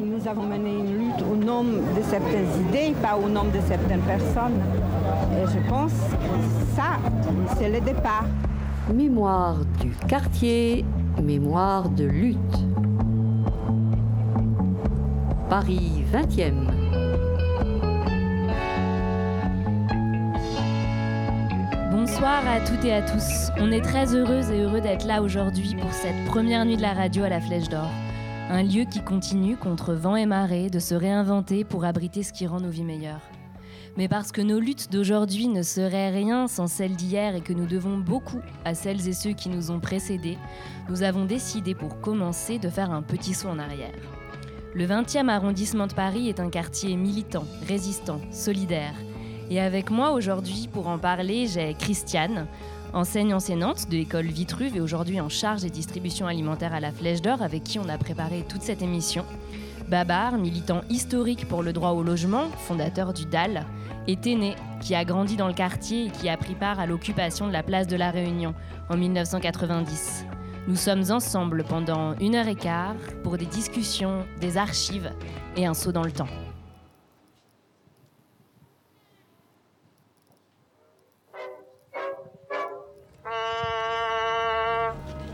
nous avons mené une lutte au nom de certaines idées, pas au nom de certaines personnes. Et je pense que ça, c'est le départ. Mémoire du quartier, mémoire de lutte. Paris 20e. Bonsoir à toutes et à tous. On est très heureuses et heureux d'être là aujourd'hui pour cette première nuit de la radio à la Flèche d'Or. Un lieu qui continue, contre vent et marée, de se réinventer pour abriter ce qui rend nos vies meilleures. Mais parce que nos luttes d'aujourd'hui ne seraient rien sans celles d'hier et que nous devons beaucoup à celles et ceux qui nous ont précédés, nous avons décidé pour commencer de faire un petit saut en arrière. Le 20e arrondissement de Paris est un quartier militant, résistant, solidaire. Et avec moi aujourd'hui pour en parler, j'ai Christiane, enseigne enseignante de l'école Vitruve et aujourd'hui en charge des distributions alimentaires à la Flèche d'Or, avec qui on a préparé toute cette émission. Babar, militant historique pour le droit au logement, fondateur du DAL, et Téné, qui a grandi dans le quartier et qui a pris part à l'occupation de la place de la Réunion en 1990. Nous sommes ensemble pendant une heure et quart pour des discussions, des archives et un saut dans le temps.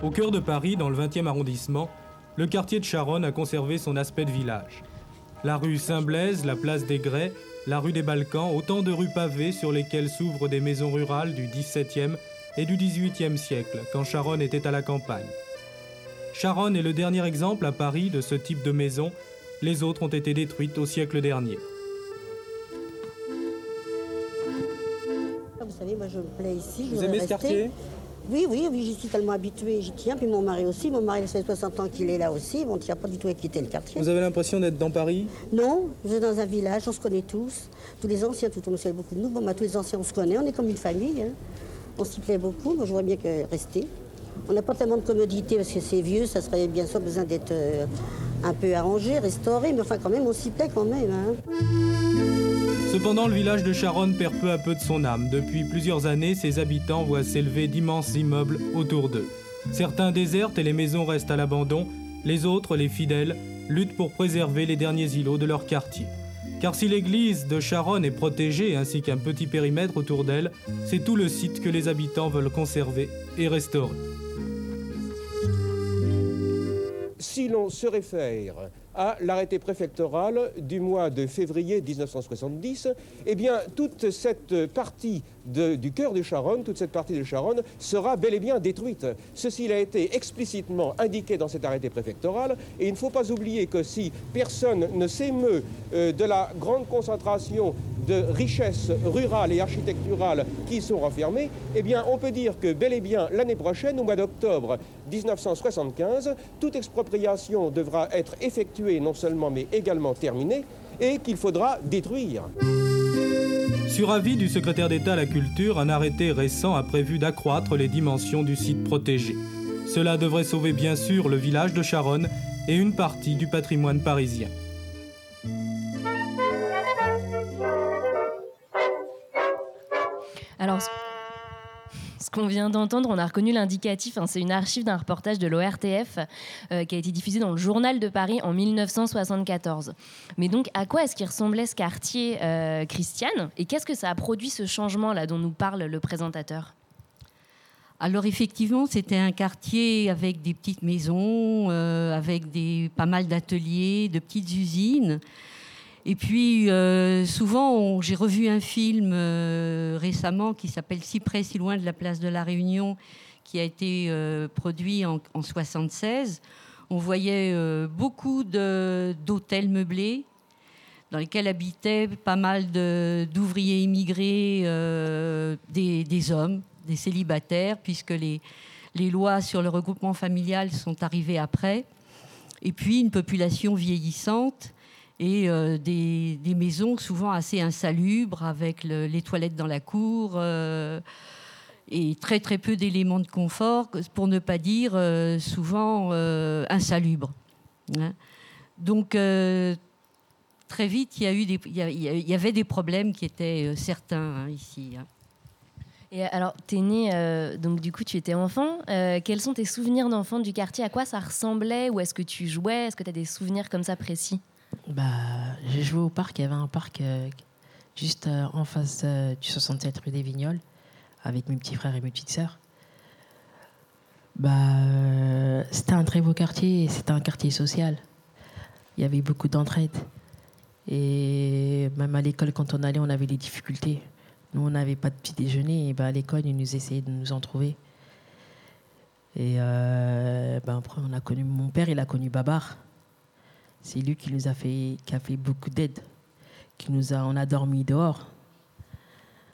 Au cœur de Paris, dans le 20e arrondissement, le quartier de Charonne a conservé son aspect de village. La rue Saint-Blaise, la place des Grès, la rue des Balkans, autant de rues pavées sur lesquelles s'ouvrent des maisons rurales du XVIIe et du XVIIIe siècle, quand Charonne était à la campagne. Charonne est le dernier exemple à Paris de ce type de maison. Les autres ont été détruites au siècle dernier. Vous savez, moi je me plais ici. je Vous aimez ce quartier? Oui, oui, oui, j'y suis tellement habituée, j'y tiens. Puis mon mari aussi. Mon mari, il fait 60 ans qu'il est là aussi. Bon, on ne tient pas du tout à quitter le quartier. Vous avez l'impression d'être dans Paris? Non, je suis dans un village, on se connaît tous. Tous les anciens, tout le monde sait beaucoup de nous. Bon, bah, tous les anciens, on se connaît, on est comme une famille. hein. On s'y plaît beaucoup. Moi, je vois bien que rester. On n'a pas tellement de commodité parce que c'est vieux, ça serait bien sûr besoin d'être euh, un peu arrangé, restauré. Mais enfin, quand même, on s'y plaît quand même. hein. Cependant, le village de Charonne perd peu à peu de son âme. Depuis plusieurs années, ses habitants voient s'élever d'immenses immeubles autour d'eux. Certains désertent et les maisons restent à l'abandon. Les autres, les fidèles, luttent pour préserver les derniers îlots de leur quartier. Car si l'église de Charonne est protégée ainsi qu'un petit périmètre autour d'elle, c'est tout le site que les habitants veulent conserver et restaurer. Si l'on se réfère à l'arrêté préfectoral du mois de février 1970, eh bien, toute cette partie du cœur de Charonne, toute cette partie de Charonne sera bel et bien détruite. Ceci a été explicitement indiqué dans cet arrêté préfectoral et il ne faut pas oublier que si personne ne s'émeut euh, de la grande concentration de richesses rurales et architecturales qui sont renfermées, eh bien, on peut dire que bel et bien l'année prochaine, au mois d'octobre 1975, toute expropriation devra être effectuée non seulement mais également terminée et qu'il faudra détruire. Sur avis du secrétaire d'État à la Culture, un arrêté récent a prévu d'accroître les dimensions du site protégé. Cela devrait sauver bien sûr le village de Charonne et une partie du patrimoine parisien. Alors, ce- qu'on vient d'entendre, on a reconnu l'indicatif. hein, c'est une archive d'un reportage de l'ORTF euh, qui a été diffusé dans le Journal de Paris en 1974. Mais donc, à quoi est-ce qu'il ressemblait ce quartier, euh, Christiane? Et qu'est-ce que ça a produit ce changement-là dont nous parle le présentateur? Alors effectivement, c'était un quartier avec des petites maisons, euh, avec des, pas mal d'ateliers, de petites usines. Et puis euh, souvent, j'ai revu un film euh, récemment qui s'appelle Si près, si loin de la place de la Réunion, qui a été euh, produit en, en 76. On voyait beaucoup d'hôtels meublés dans lesquels habitaient pas mal d'ouvriers immigrés, des, hommes, des célibataires, puisque les lois sur le regroupement familial sont arrivées après. Et puis une population vieillissante et euh, des, maisons souvent assez insalubres, avec le- les toilettes dans la cour. euh, et très très peu d'éléments de confort, pour ne pas dire euh, souvent insalubres. hein. Donc très vite, il y, avait des problèmes qui étaient certains hein, ici. hein. Et alors, t'es né, euh, donc du coup, tu étais enfant. Quels sont tes souvenirs d'enfant du quartier? À quoi ça ressemblait? Où est-ce que tu jouais? Est-ce que tu as des souvenirs comme ça précis? Bah, j'ai joué au parc. Il y avait un parc euh, juste euh, en face euh, du 67 rue des Vignoles avec mes petits frères et mes petites sœurs. Bah, c'était un très beau quartier. C'était un quartier social. Il y avait beaucoup d'entraide. Et même à l'école, quand on allait, on avait des difficultés. Nous, on n'avait pas de petit déjeuner. Et bah, à l'école, ils nous essayaient de nous en trouver. Et après, on a connu mon père, il a connu Babar. C'est lui qui nous a fait, qui a fait beaucoup d'aide. Qui nous a, on a dormi dehors.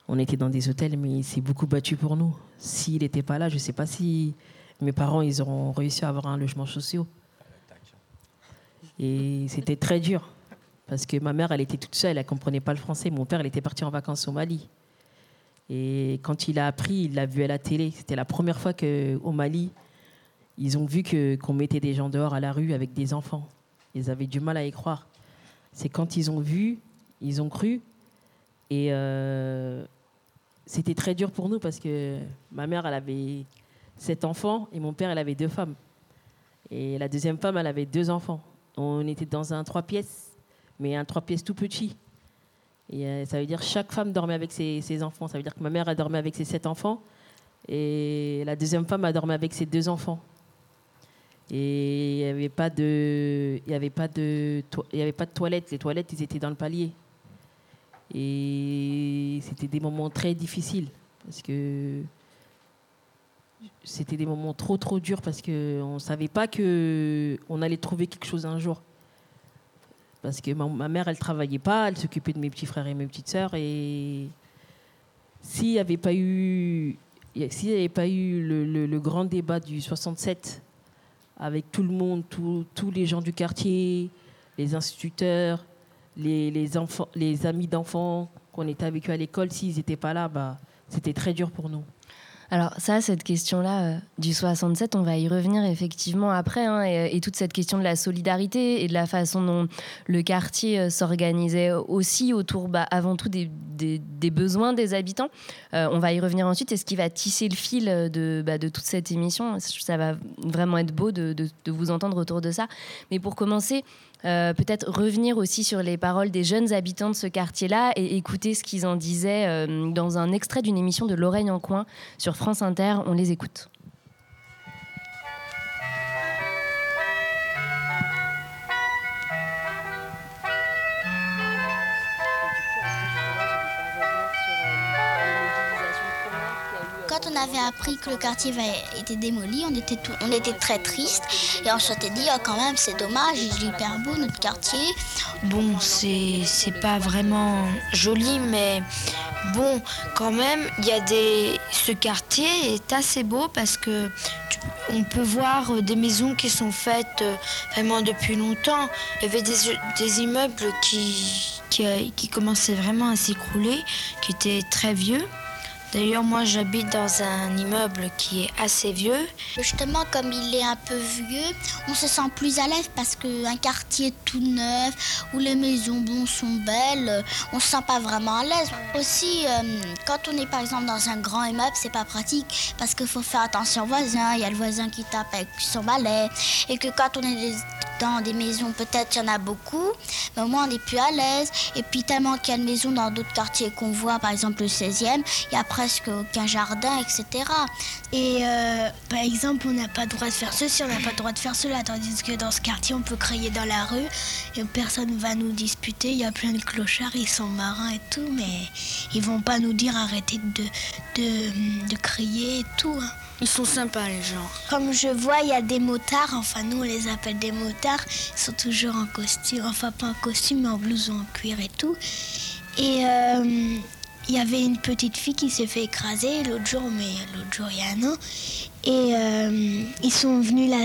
On était dans des hôtels, mais il s'est beaucoup battu pour nous. S'il n'était pas là, je ne sais pas si mes parents ils auront réussi à avoir un logement social. Et c'était très dur. Parce que ma mère, elle était toute seule, elle ne comprenait pas le français. Mon père, il était parti en vacances au Mali. Et quand il a appris, il l'a vu à la télé. C'était la première fois qu'au Mali, ils ont vu qu'on mettait des gens dehors à la rue avec des enfants. Ils avaient du mal à y croire. C'est quand ils ont vu, ils ont cru. Et euh, c'était très dur pour nous parce que ma mère, elle avait sept enfants et mon père, elle avait deux femmes. Et la deuxième femme, elle avait deux enfants. On était dans un trois pièces, mais un trois pièces tout petit. Et euh, ça veut dire chaque femme dormait avec ses, ses enfants. Ça veut dire que ma mère a dormi avec ses sept enfants et la deuxième femme a dormi avec ses deux enfants. Et il n'y avait pas de, il y avait pas de, il y avait pas de toilettes. Les toilettes, ils étaient dans le palier. Et c'était des moments très difficiles parce que c'était des moments trop trop durs parce que on savait pas que on allait trouver quelque chose un jour. Parce que ma, mère, elle travaillait pas, elle s'occupait de mes petits frères et mes petites sœurs. Et s'il n'y avait pas eu, avait pas eu le grand débat du 67 avec tout le monde, tous- les gens du quartier, les instituteurs, les amis d'enfants qu'on était avec eux à l'école, s'ils n'étaient pas là, bah, c'était très dur pour nous. Alors ça, cette question-là euh, du 67, on va y revenir effectivement après, hein, et, et toute cette question de la solidarité et de la façon dont le quartier euh, s'organisait aussi autour, bah, avant tout, des, besoins des habitants. Euh, on va y revenir ensuite, et ce qui va tisser le fil de, bah, de toute cette émission, ça va vraiment être beau de vous entendre autour de ça. Mais pour commencer, euh, peut-être revenir aussi sur les paroles des jeunes habitants de ce quartier-là et écouter ce qu'ils en disaient euh, dans un extrait d'une émission de L'Oreille en coin sur France Inter. On les écoute. On avait appris que le quartier avait été démoli, on était, tout- on était très triste et on s'était dit, oh, quand même, c'est dommage, il est hyper beau notre quartier. Bon, c'est pas vraiment joli, mais bon, quand même, il y a des. Ce quartier est assez beau parce que on peut voir euh, des maisons qui sont faites euh, vraiment depuis longtemps. Il y avait des, immeubles qui, qui, qui commençaient vraiment à s'écrouler, qui étaient très vieux. D'ailleurs, moi, j'habite dans un immeuble qui est assez vieux. Justement, comme il est un peu vieux, on se sent plus à l'aise parce qu'un quartier tout neuf, où les maisons bon, sont belles, on se sent pas vraiment à l'aise. Aussi, euh, quand on est par exemple dans un grand immeuble, c'est pas pratique parce qu'il faut faire attention aux voisins. Il y a le voisin qui tape avec son balai. Et que quand on est dans des maisons, peut-être il y en a beaucoup, mais au moins on est plus à l'aise. Et puis tellement qu'il y a de maisons dans d'autres quartiers qu'on voit, par exemple le 16e, il y a presque aucun jardin, etc. Et euh, par exemple, on n'a pas le droit de faire ceci, on n'a pas le droit de faire cela, tandis que dans ce quartier, on peut crier dans la rue et personne va nous disputer. Il y a plein de clochards, ils sont marins et tout, mais ils vont pas nous dire arrêtez de, de, de crier et tout. hein. Ils sont sympas, les gens. Comme je vois, il y a des motards, enfin nous on les appelle des motards, ils sont toujours en costume, enfin pas en costume, mais en blouson en cuir et tout. Et euh, il y avait une petite fille qui s'est fait écraser l'autre jour, mais l'autre jour il y a un an. Et euh, ils sont venus la,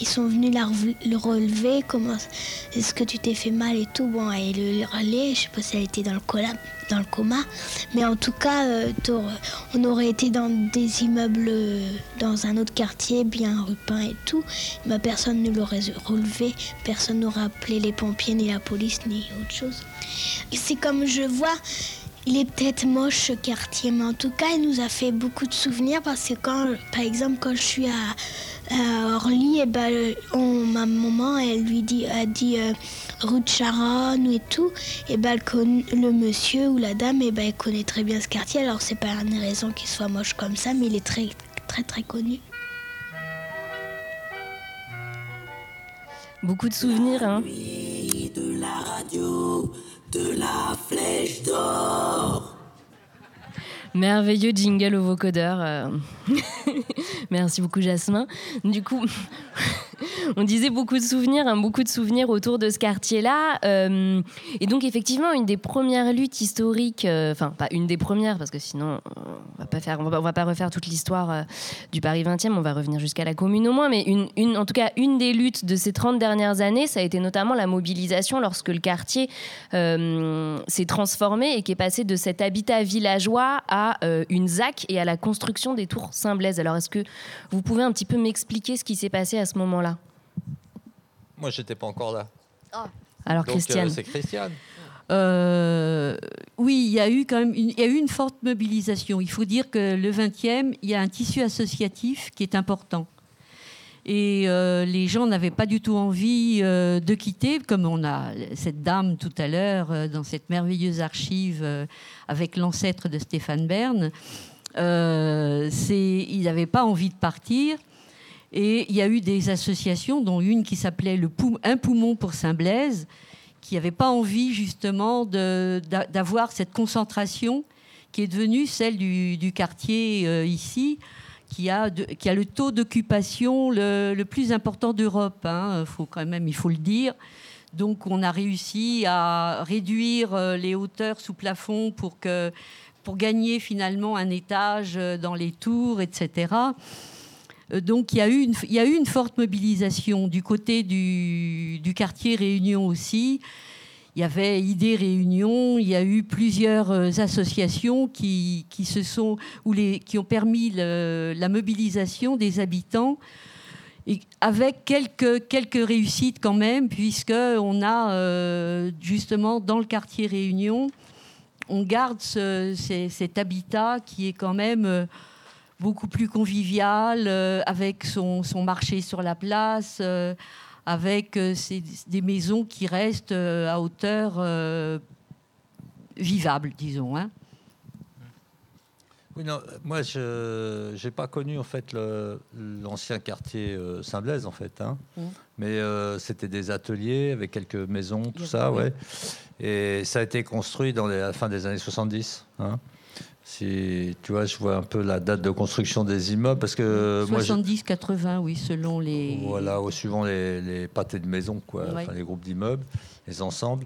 ils sont venus la le relever. Comment est-ce que tu t'es fait mal et tout? Bon, et le relais, je sais pas si elle était dans le coma, dans le coma. Mais en tout cas, euh, on aurait été dans des immeubles, euh, dans un autre quartier, bien rue Pin et tout. Mais personne ne l'aurait relevé, personne n'aurait appelé les pompiers, ni la police, ni autre chose. C'est comme je vois, il est peut-être moche ce quartier, mais en tout cas, il nous a fait beaucoup de souvenirs parce que quand, par exemple, quand je suis à, Orly, et eh ben, on, ma maman, elle lui dit, a dit euh, rue de Charonne et tout, et ben, le monsieur ou la dame, et ben, elle connaît très bien ce quartier. Alors c'est pas une raison qu'il soit moche comme ça, mais il est très, très, très connu. Beaucoup de souvenirs, hein. De la radio, de la flèche d'or. Merveilleux jingle au vocodeur. Euh. Merci beaucoup Jasmin. Du coup, on disait beaucoup de souvenirs, hein, beaucoup de souvenirs autour de ce quartier-là. Euh, et donc effectivement, une des premières luttes historiques, euh, enfin pas une des premières parce que sinon on va pas faire, on va, pas refaire toute l'histoire euh, du Paris 20e. On va revenir jusqu'à la Commune au moins, mais une, en tout cas une des luttes de ces 30 dernières années, ça a été notamment la mobilisation lorsque le quartier s'est transformé et qui est passé de cet habitat villageois à une ZAC et à la construction des tours Saint-Blaise. Alors est-ce que vous pouvez un petit peu m'expliquer ce qui s'est passé à ce moment-là? Moi, j'étais pas encore là. Ah. Alors, Donc, Christiane. Euh, c'est Christiane. Euh, oui, il y a eu quand même une, il y a eu une forte mobilisation. Il faut dire que le 20e, il y a un tissu associatif qui est important. Et euh, les gens n'avaient pas du tout envie de quitter, comme on a cette dame tout à l'heure dans cette merveilleuse archive avec l'ancêtre de Stéphane Bern. ils n'avaient pas envie de partir. Et il y a eu des associations, dont une qui s'appelait Un poumon pour Saint-Blaise, qui n'avait pas envie justement d'avoir cette concentration qui est devenue celle du, quartier euh, ici, qui a, le taux d'occupation le, plus important d'Europe. Hein, faut quand même, il faut le dire. Donc on a réussi à réduire euh, les hauteurs sous plafond pour gagner finalement un étage euh, dans les tours, etc. Euh, donc il y, a eu une, forte mobilisation du côté du, quartier Réunion aussi. Il y avait Idée Réunion, il y a eu plusieurs euh, associations qui, se sont, ou qui ont permis la mobilisation des habitants, avec quelques, quelques réussites quand même, puisqu'on a euh, justement dans le quartier Réunion, on garde cet habitat qui est quand même beaucoup plus convivial, euh, avec son, marché sur la place, euh, avec euh, des maisons qui restent à hauteur vivable, disons. Hein. Oui, non, moi, je n'ai pas connu en fait l'ancien quartier Saint-Blaise, en fait. Hein. Mmh. Mais c'était des ateliers avec quelques maisons, tout ça, ouais. Et ça a été construit dans la fin des années 70. Hein. Si tu vois, je vois un peu la date de construction des immeubles parce que 70-80, oui, selon les. Voilà, au suivant les, les pâtés de maison, quoi, enfin, les groupes d'immeubles, les ensembles.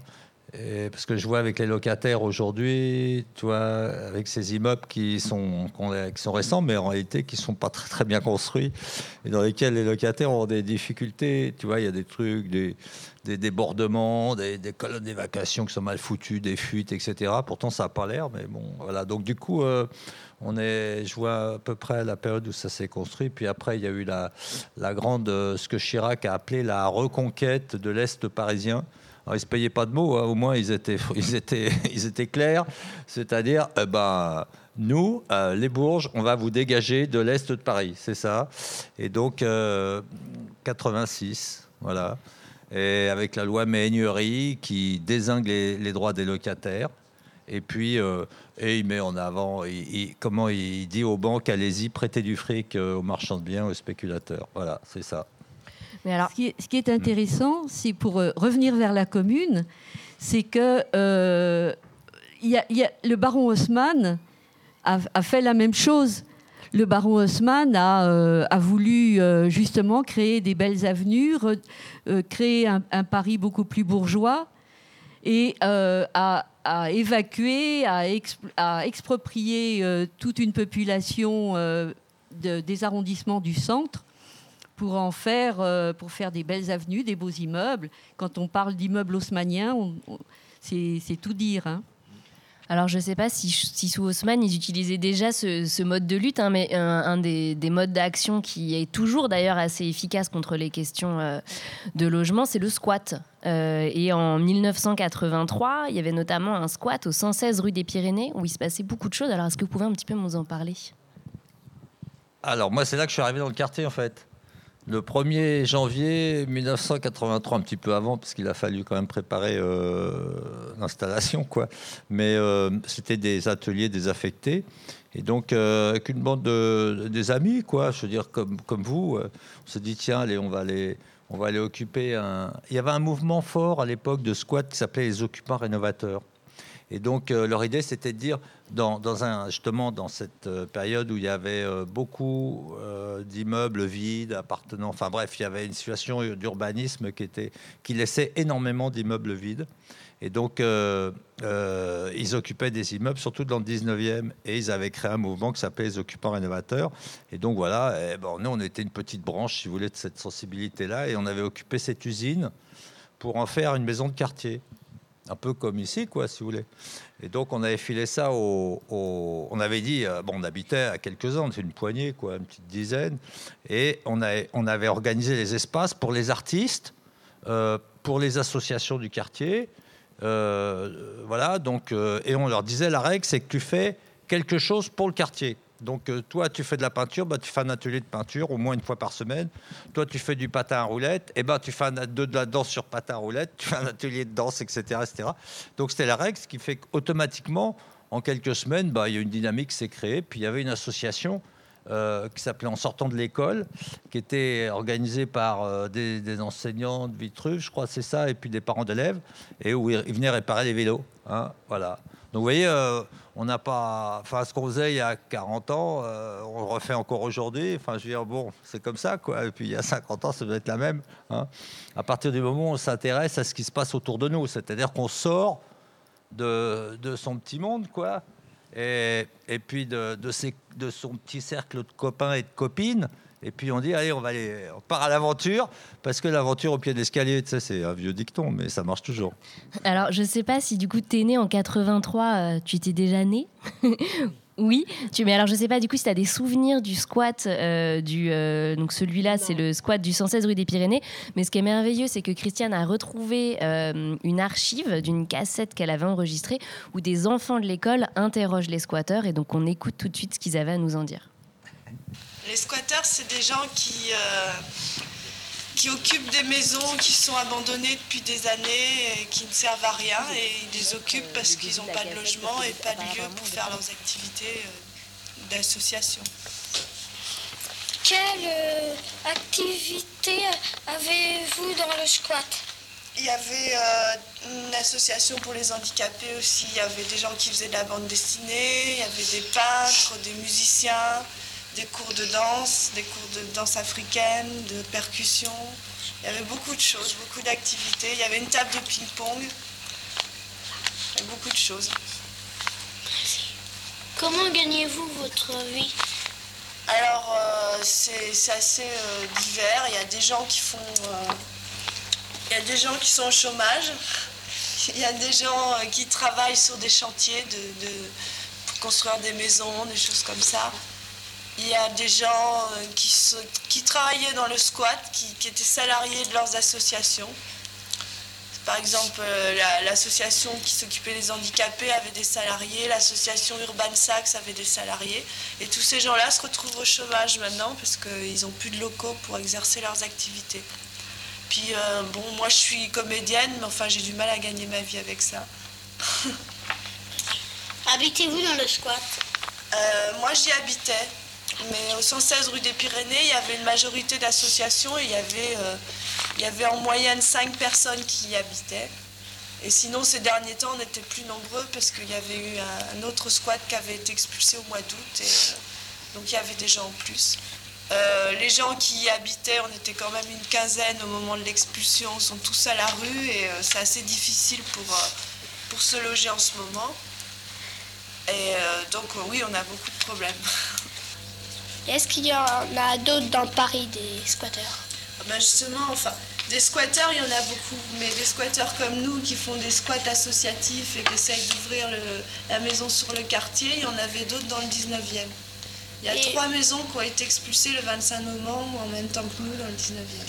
Parce que je vois avec les locataires aujourd'hui, tu avec ces immeubles qui sont, qui sont récents, mais en réalité qui sont pas très, très bien construits, et dans lesquels les locataires ont des difficultés. Tu vois, il y a des trucs, des, des débordements, des, colonnes d'évacuation qui sont mal foutues, des fuites, etc. Pourtant, ça n'a pas l'air, mais bon, voilà. Donc, du coup, euh, on est, je vois à peu près la période où ça s'est construit. Puis après, il y a eu la, la grande, euh, ce que Chirac a appelé la reconquête de l'Est parisien. Alors, ils ne se payaient pas de mots, hein. au moins ils étaient, ils étaient, ils étaient clairs. C'est-à-dire, ben, nous, euh, les Bourges, on va vous dégager de l'Est de Paris, c'est ça. Et donc, 86, voilà et avec la loi Méhaignerie qui désingue les, droits des locataires. Et puis, euh, il met en avant, comment il dit aux banques, allez-y, prêtez du fric euh, aux marchands de biens, aux spéculateurs. Voilà, c'est ça. Ce qui est, intéressant, c'est pour euh, revenir vers la commune, c'est que a, le baron Haussmann a, fait la même chose. Le baron Haussmann a, euh, voulu euh, justement créer des belles avenues, euh, créer un, Paris beaucoup plus bourgeois et a, évacué, a, exproprié toute une population des arrondissements du centre pour en faire, pour faire des belles avenues, des beaux immeubles. Quand on parle d'immeubles haussmanniens, c'est tout dire. Hein. Alors, je ne sais pas si, sous Haussmann, ils utilisaient déjà ce, mode de lutte, hein, mais un, des, modes d'action qui est toujours d'ailleurs assez efficace contre les questions euh, de logement, c'est le squat. Euh, et en 1983, il y avait notamment un squat au 116 rue des Pyrénées où il se passait beaucoup de choses. Alors, est-ce que vous pouvez un petit peu nous en parler? Alors, moi, c'est là que je suis arrivé dans le quartier, en fait le 1er janvier 1983, un petit peu avant, parce qu'il a fallu quand même préparer euh, l'installation, quoi. Mais euh, c'était des ateliers désaffectés. Et donc, euh, avec une bande de, des amis, quoi, je veux dire, comme, comme vous, on s'est dit, tiens, allez, on va aller, on va aller occuper un. Il y avait un mouvement fort à l'époque de squat qui s'appelait les occupants rénovateurs. Et donc, euh, leur idée, c'était de dire, dans, un, justement, dans cette euh, période où il y avait euh, beaucoup d'immeubles vides, appartenant, enfin bref, il y avait une situation d'urbanisme qui, laissait énormément d'immeubles vides. Et donc, ils occupaient des immeubles, surtout dans le 19e, et ils avaient créé un mouvement qui s'appelait les occupants rénovateurs. Et donc, voilà, et bon, nous, on était une petite branche, si vous voulez, de cette sensibilité-là, et on avait occupé cette usine pour en faire une maison de quartier un peu comme ici, quoi, si vous voulez. Et donc, on avait filé ça au. on avait dit, euh, bon, on habitait à quelques-uns, c'est une poignée, quoi, une petite dizaine. Et on, avait, on avait organisé les espaces pour les artistes, euh, pour les associations du quartier. Euh, voilà, donc, et on leur disait, la règle, c'est que tu fais quelque chose pour le quartier. Donc euh, toi, tu fais de la peinture, bah, tu fais un atelier de peinture au moins une fois par semaine. Toi, tu fais du patin à roulette, et ben, tu fais de, la danse sur patin à roulette, tu fais un atelier de danse, etc. etc. Donc c'était la règle, ce qui fait qu'automatiquement, en quelques semaines, bah, il y a une dynamique qui s'est créée. Puis il y avait une association euh, qui s'appelait En sortant de l'école, qui était organisée par euh, des, enseignants de Vitruve, je crois c'est ça, et puis des parents d'élèves, et où ils, venaient réparer les vélos. Hein, voilà. Donc vous voyez, on n'a pas. Enfin, ce qu'on faisait il y a 40 ans, euh, on le refait encore aujourd'hui. Enfin, je veux dire, bon, c'est comme ça, quoi. Et puis il y a 50 ans, ça doit être la même. Hein. À partir du moment où on s'intéresse à ce qui se passe autour de nous, c'est-à-dire qu'on sort de, son petit monde, quoi. Et, et puis de, de son petit cercle de copains et de copines. Et puis on dit, allez, on va aller, on part à l'aventure, parce que l'aventure au pied de l'escalier, tu sais, c'est un vieux dicton, mais ça marche toujours. Alors, je sais pas si du coup, tu es né en 83, euh, tu étais déjà né? Oui, tu, mais alors je sais pas du coup si tu as des souvenirs du squat, euh, du, euh, donc celui-là c'est le squat du 116 rue des Pyrénées, mais ce qui est merveilleux c'est que Christiane a retrouvé une archive d'une cassette qu'elle avait enregistrée où des enfants de l'école interrogent les squatteurs et donc on écoute tout de suite ce qu'ils avaient à nous en dire. Les squatteurs, c'est des gens qui, euh, qui occupent des maisons qui sont abandonnées depuis des années et qui ne servent à rien et ils les occupent parce qu'ils n'ont pas de logement et pas de lieu pour faire leurs activités euh, d'association. Quelle euh, activité avez-vous dans le squat? Il y avait une association pour les handicapés aussi. Il y avait des gens qui faisaient de la bande dessinée, il y avait des peintres, des musiciens, des cours de danse, des cours de danse africaine, de percussion. Il y avait beaucoup de choses, beaucoup d'activités. Il y avait une table de ping-pong. Beaucoup de choses. Comment gagnez-vous votre vie? Alors, euh, c'est assez euh, divers. Il y a des gens qui font. Euh, il y a des gens qui sont au chômage. Il y a des gens qui travaillent sur des chantiers de, pour construire des maisons, des choses comme ça. Il y a des gens euh, qui, qui travaillaient dans le squat, qui, étaient salariés de leurs associations. Par exemple, euh, l'association qui s'occupait des handicapés avait des salariés, l'association Urban Sax avait des salariés. Et tous ces gens-là se retrouvent au chômage maintenant parce qu'ils n'ont plus de locaux pour exercer leurs activités. Puis, euh, bon, moi je suis comédienne, mais enfin j'ai du mal à gagner ma vie avec ça. Habitez-vous dans le squat? Moi j'y habitais. Mais au 116 rue des Pyrénées, il y avait une majorité d'associations et il y avait, euh, il y avait en moyenne 5 personnes qui y habitaient. Et sinon, ces derniers temps, on était plus nombreux parce qu'il y avait eu un, autre squat qui avait été expulsé au mois d'août. Euh, donc il y avait des gens en plus. Euh, les gens qui y habitaient, on était quand même une quinzaine au moment de l'expulsion, sont tous à la rue et c'est assez difficile pour, pour se loger en ce moment. Et donc oui, on a beaucoup de problèmes. Est-ce qu'il y en a d'autres dans Paris, des squatteurs ah ben Justement, enfin, Des squatteurs, il y en a beaucoup, mais des squatteurs comme nous qui font des squats associatifs et qui essayent d'ouvrir la maison sur le quartier, il y en avait d'autres dans le 19e. Il y a trois maisons qui ont été expulsées le 25 novembre en même temps que nous dans le 19e.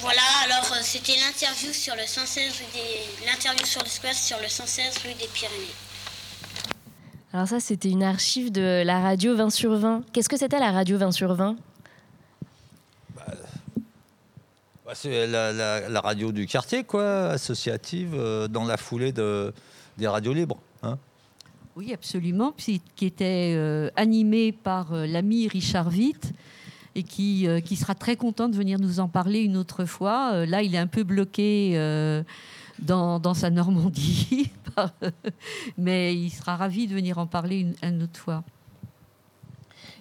Voilà, alors euh, c'était l'interview sur le 116 des l'interview sur le squat sur le 116 rue des Pyrénées. Alors ça, c'était une archive de la radio 20 sur 20. Qu'est-ce que c'était la radio 20 sur 20 bah, bah, C'est la, radio du quartier, quoi, associative, euh, dans la foulée de, des radios libres. Hein oui, absolument, qui était euh, animée par l'ami Richard Witt et qui, euh, qui sera très content de venir nous en parler une autre fois. Euh, là, il est un peu bloqué euh, dans, sa Normandie, mais il sera ravi de venir en parler une autre fois.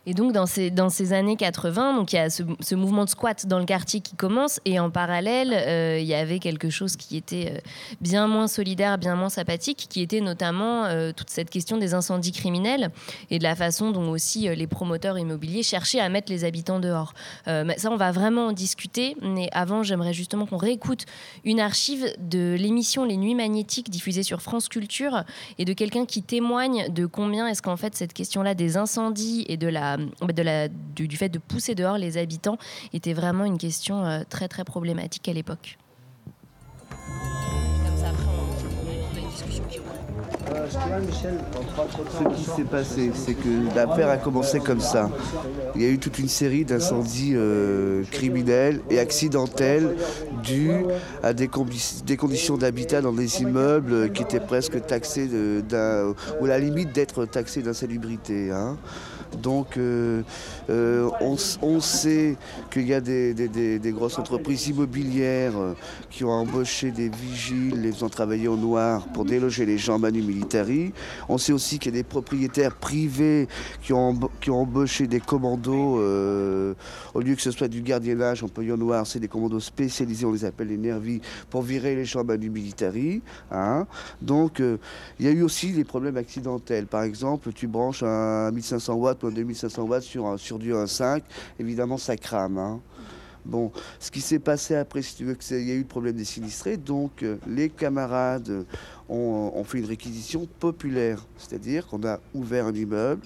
Et donc, dans ces, dans ces années 80, donc, il y a ce, mouvement de squat dans le quartier qui commence. Et en parallèle, euh, il y avait quelque chose qui était euh, bien moins solidaire, bien moins sympathique, qui était notamment euh, toute cette question des incendies criminels et de la façon dont aussi les promoteurs immobiliers cherchaient à mettre les habitants dehors. ça, on va vraiment en discuter. Mais avant, j'aimerais justement qu'on réécoute une archive de l'émission Les Nuits Magnétiques diffusée sur France Culture et de quelqu'un qui témoigne de combien est-ce qu'en fait cette question-là des incendies et de la de la, du, fait de pousser dehors les habitants était vraiment une question euh, très très problématique à l'époque. Ce qui s'est passé, c'est que l'affaire a commencé comme ça. Il y a eu toute une série d'incendies euh, criminels et accidentels dus à des, conditions d'habitat dans des immeubles qui étaient presque taxés ou à la limite d'être taxés d'insalubrité. Hein. Donc euh, euh, on, sait qu'il y a des, grosses entreprises immobilières euh, qui ont embauché des vigiles, les faisant travailler au noir pour déloger les gens manu militari. On sait aussi qu'il y a des propriétaires privés qui ont, embauché des commandos, au lieu que ce soit du gardiennage en payant noir, c'est des commandos spécialisés, on les appelle les nervis, pour virer les gens manu militari. Hein. Donc il y a eu aussi des problèmes accidentels. Par exemple, tu branches un 1500 watts 2500 watts sur, sur du 1.5, évidemment ça crame. Hein. Bon, ce qui s'est passé après, si tu veux, il y a eu le problème des sinistrés, donc euh, les camarades ont, fait une réquisition populaire, c'est-à-dire qu'on a ouvert un immeuble,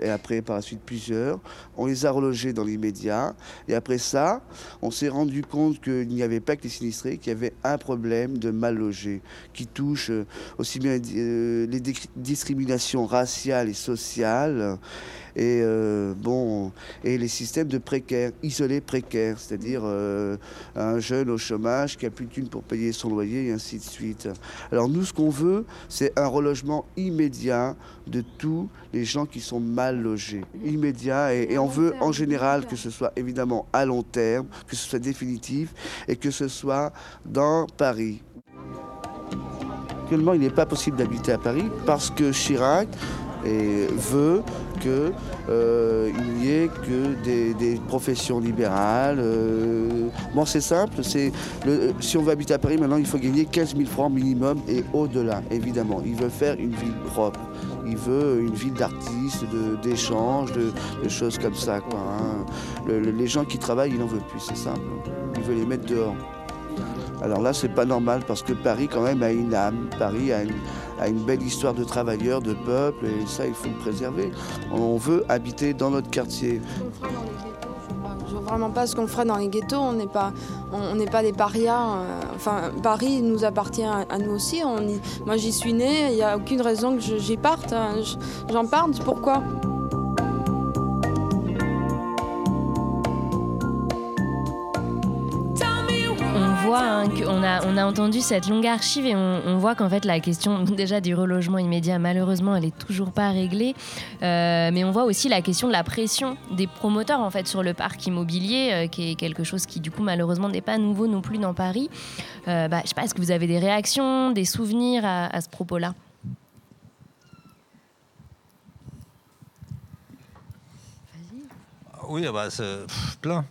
et après par la suite plusieurs. On les a relogés dans l'immédiat. Et après ça, on s'est rendu compte qu'il n'y avait pas que les sinistrés, qu'il y avait un problème de mal logés qui touche euh, aussi bien euh, les discriminations raciales et sociales et euh, bon et les systèmes de précaires, isolés précaires, c'est-à-dire euh, un jeune au chômage qui a plus de thunes pour payer son loyer et ainsi de suite. Alors nous, ce qu'on veut, c'est un relogement immédiat de tous les gens qui sont mal logés, immédiat, et, et on veut en général que ce soit évidemment à long terme, que ce soit définitif et que ce soit dans Paris. Actuellement, il n'est pas possible d'habiter à Paris parce que Chirac veut qu'il euh, n'y ait que des, professions libérales. Euh, bon, c'est simple, c'est si on veut habiter à Paris, maintenant, il faut gagner 15 000 francs minimum et au-delà, évidemment. Il veut faire une ville propre. Il veut une ville d'artistes, d'échanges, de, choses comme ça. Hein. les gens qui travaillent, il n'en veut plus, c'est simple. Il veut les mettre dehors. Alors là, c'est pas normal parce que Paris, quand même, a une âme. Paris a une, a une belle histoire de travailleurs, de peuple, et ça, il faut le préserver. On veut habiter dans notre quartier. Je vois vraiment pas ce qu'on ferait dans les ghettos. On n'est pas, on n'est pas des parias. Euh, enfin, Paris nous appartient à, nous aussi. Moi, j'y suis née. Il n'y a aucune raison que j'y parte. J'en parte. Pourquoi? On, a, on a entendu cette longue archive et on, voit qu'en fait la question déjà du relogement immédiat, malheureusement, elle est toujours pas réglée. Euh, mais on voit aussi la question de la pression des promoteurs en fait sur le parc immobilier, euh, qui est quelque chose qui du coup malheureusement n'est pas nouveau non plus dans Paris. Euh, bah, je sais pas, est-ce que vous avez des réactions, des souvenirs à, ce propos-là? Oui, bah, c'est plein.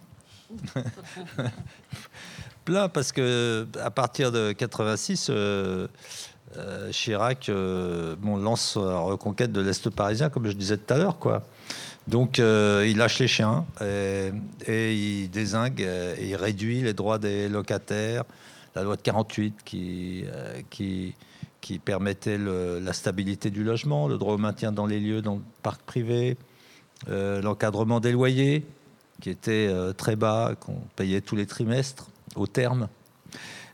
plein parce que à partir de 86, euh, euh, Chirac euh, lance la reconquête de l'Est parisien, comme je disais tout à l'heure. quoi. Donc il lâche les chiens et, il désingue et il réduit les droits des locataires. La loi de 48 qui, qui, qui permettait la stabilité du logement, le droit au maintien dans les lieux, dans le parc privé, l'encadrement des loyers qui était très bas, qu'on payait tous les trimestres au terme.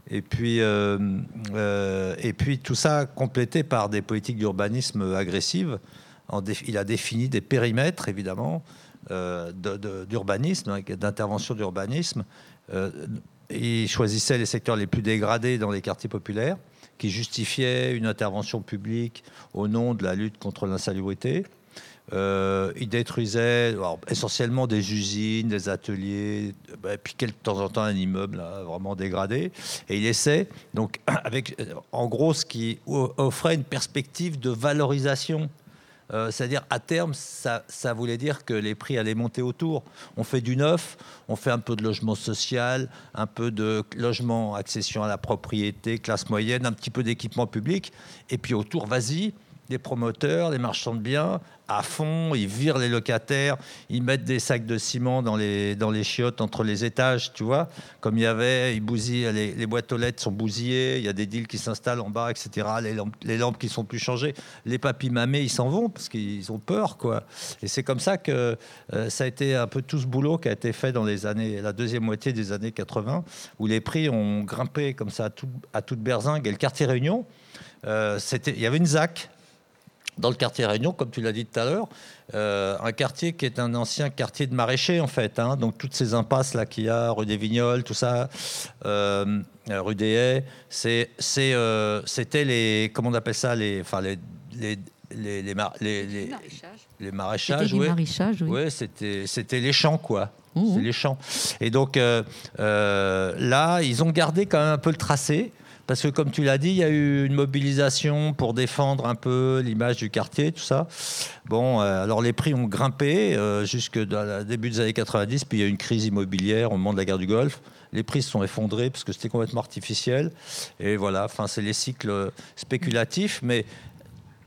Et puis, euh, euh, et puis tout ça complété par des politiques d'urbanisme agressives. il a défini des périmètres, évidemment, euh, d'urbanisme, d'intervention d'urbanisme. il choisissait les secteurs les plus dégradés dans les quartiers populaires, qui justifiaient une intervention publique au nom de la lutte contre l'insalubrité. Euh, il détruisait essentiellement des usines, des ateliers, bah, puis de temps en temps un immeuble vraiment dégradé. Et il essaie, donc, avec, en gros, ce qui offrait une perspective de valorisation. Euh, c'est-à-dire, à terme, ça, voulait dire que les prix allaient monter autour. On fait du neuf, on fait un peu de logement social, un peu de logement, accession à la propriété, classe moyenne, un petit peu d'équipement public. Et puis autour, vas-y, des promoteurs, des marchands de biens à fond, ils virent les locataires, ils mettent des sacs de ciment dans les, dans les chiottes entre les étages, tu vois, comme il y avait, ils bousillent, les, boîtes aux lettres sont bousillées, il y a des deals qui s'installent en bas, etc., les lampes, les lampes qui sont plus changées, les papis mamés, ils s'en vont parce qu'ils ont peur, quoi. Et c'est comme ça que euh, ça a été un peu tout ce boulot qui a été fait dans les années, la deuxième moitié des années 80, où les prix ont grimpé comme ça à toute berzingue, et le quartier Réunion, euh, il y avait une ZAC dans le quartier Réunion, comme tu l'as dit tout à l'heure, euh, un quartier qui est un ancien quartier de maraîchers en fait. Hein. donc toutes ces impasses là qu'il y a, rue des Vignoles, tout ça, euh, rue des Haies, c'est, euh, c'était les, comment on appelle ça, les, enfin les, les les, les, les, les maraîchages, oui. Ouais, c'était, c'était les champs, quoi. Mmh. C'est les champs. Et donc là, ils ont gardé quand même un peu le tracé. Parce que comme tu l'as dit, il y a eu une mobilisation pour défendre un peu l'image du quartier, tout ça. Bon, euh, alors les prix ont grimpé euh, jusque dans le début des années 90, puis il y a eu une crise immobilière au moment de la guerre du Golfe. Les prix se sont effondrés parce que c'était complètement artificiel. Et voilà, enfin, c'est les cycles spéculatifs, mais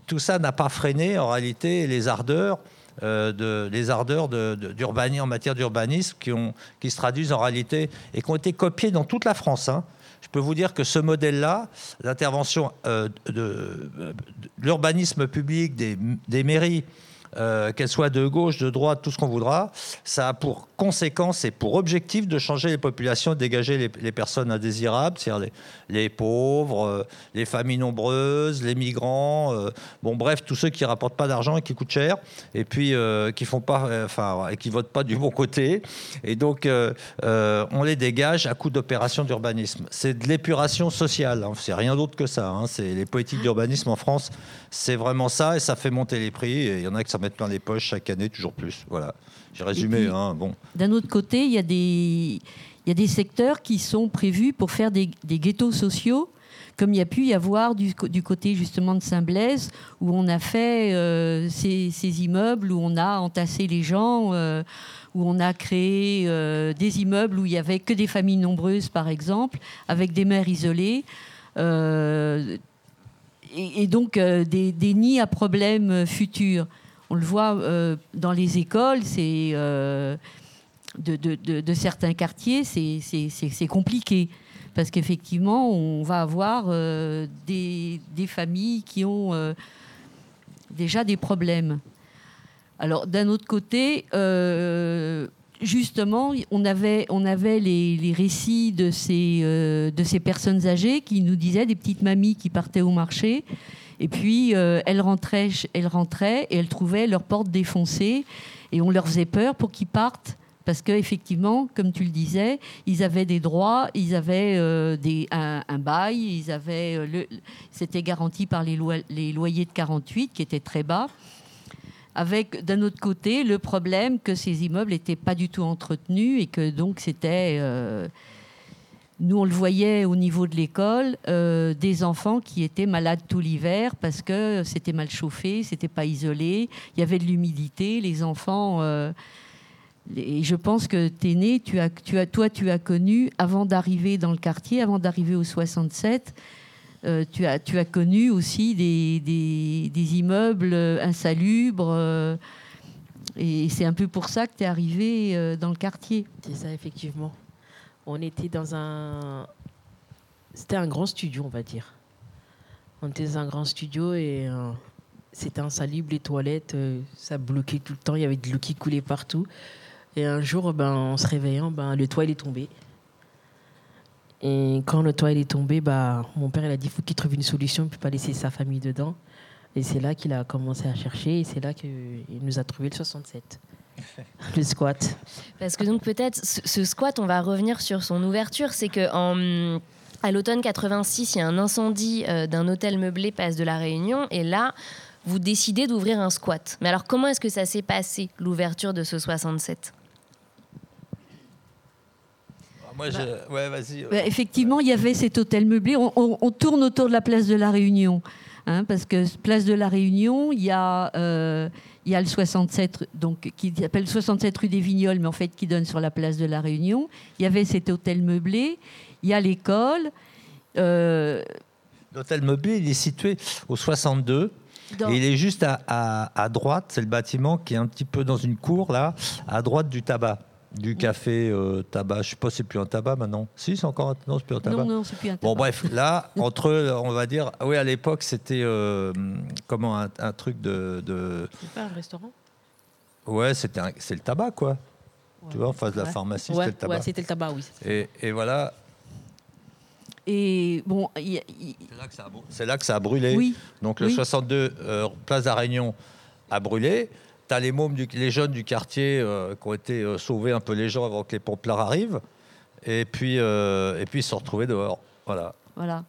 tout ça n'a pas freiné en réalité les ardeurs. Euh, les ardeurs en matière d'urbanisme qui, qui se traduisent en réalité et qui ont été copiées dans toute la France. Hein je peux vous dire que ce modèle-là, l'intervention euh, de, l'urbanisme public des mairies, euh, qu'elle soit de gauche, de droite, tout ce qu'on voudra, ça a pour conséquence et pour objectif de changer les populations, de dégager les, personnes indésirables, c'est-à-dire les, pauvres, euh, les familles nombreuses, les migrants, euh, bon bref, tous ceux qui rapportent pas d'argent et qui coûtent cher, et puis qui font pas, enfin, et qui votent pas du bon côté, et donc on les dégage à coup d'opérations d'urbanisme. C'est de l'épuration sociale, hein, c'est rien d'autre que ça. Hein, c'est les politiques d'urbanisme en France, c'est vraiment ça, et ça fait monter les prix. Et il y en a qui mettre plein les poches chaque année, toujours plus. Voilà. J'ai résumé. hein, bon. D'un autre côté, il y, a des, il y a des secteurs qui sont prévus pour faire des, des ghettos sociaux comme il y a pu y avoir du, du côté justement de Saint-Blaise, où on a fait euh, ces, ces, immeubles, où on a entassé les gens, euh, où on a créé euh, des immeubles où il y avait que des familles nombreuses, par exemple, avec des mères isolées. Et, donc des, des, nids à problèmes futurs on le voit euh, dans les écoles, c'est euh, de, certains quartiers, c'est compliqué. Parce qu'effectivement, on va avoir euh, des, familles qui ont déjà des problèmes. Alors, d'un autre côté, justement, on avait, les, récits de ces, de ces personnes âgées qui nous disaient des petites mamies qui partaient au marché et puis, euh, elles, rentraient, elles et elles trouvaient leur porte défoncée. Et on leur faisait peur pour qu'ils partent. Parce qu'effectivement, comme tu le disais, ils avaient des droits, ils avaient euh, un, bail, ils avaient, euh, c'était garanti par les, les loyers de 48 qui étaient très bas avec d'un autre côté le problème que ces immeubles n'étaient pas du tout entretenus et que donc c'était nous, on le voyait au niveau de l'école, euh, des enfants qui étaient malades tout l'hiver parce que c'était mal chauffé, c'était pas isolé, il y avait de l'humidité. Les enfants, euh, et je pense que tu es né, tu as, tu as, toi, tu as connu avant d'arriver dans le quartier, avant d'arriver au 67. Euh, tu, as, tu as connu aussi des, immeubles insalubres Et c'est un peu pour ça que tu es arrivé euh, dans le quartier. C'est ça, effectivement. On était dans un. C'était un grand studio, on va dire. On était dans un grand studio et euh, c'était insalubre, les toilettes, euh, ça bloquait tout le temps, il y avait de l'eau qui coulait partout. Et un jour, ben, en se réveillant, ben, le toit il est tombé. Et quand le toit il est tombé, bah, mon père il a dit faut qu'il trouve une solution, il ne peut pas laisser sa famille dedans. Et c'est là qu'il a commencé à chercher et c'est là qu'il nous a trouvé le 67. le squat. Parce que donc peut-être ce, squat, on va revenir sur son ouverture, c'est que en, à l'automne 86, il y a un incendie euh, d'un hôtel meublé Place de la Réunion et là, vous décidez d'ouvrir un squat. Mais alors comment est-ce que ça s'est passé, l'ouverture de ce 67 Moi, je... ouais, vas-y. Bah, effectivement, il y avait cet hôtel meublé. On, on- on tourne autour de la place de la Réunion. hein, parce que place de la Réunion, il y a, euh, il y a le 67, donc, qui s'appelle 67 rue des Vignoles, mais en fait qui donne sur la place de la Réunion. Il y avait cet hôtel meublé. Il y a l'école. euh, L'hôtel il est situé au 62. Dans- Et il est juste à, à- à droite, c'est le bâtiment qui est un petit peu dans une cour, là, à droite du tabac, du café euh, tabac. Je sais pas, c'est plus un tabac maintenant. Si, c'est encore un... Non, c'est plus un tabac. non, non, c'est plus un Bon, tabac. bref, là, entre, eux, on va dire, ah oui, à l'époque, c'était euh, comment un, un truc de, de- C'est pas un restaurant? Ouais, c'était un- c'est le tabac, quoi. Tu vois, en face de la Ouais. pharmacie, Ouais, c'était le tabac. ouais, c'était le tabac, oui. et, et voilà, Et bon, y a- c'est là que ça a brûlé. Oui. Donc le Oui. 62, euh, place la Réunion, a brûlé. Tu les mômes, les jeunes du quartier euh, qui ont été euh, sauvés un peu les gens avant que les pompiers arrivent. Et puis, euh, et puis ils se sont retrouvés dehors. Voilà. Voilà.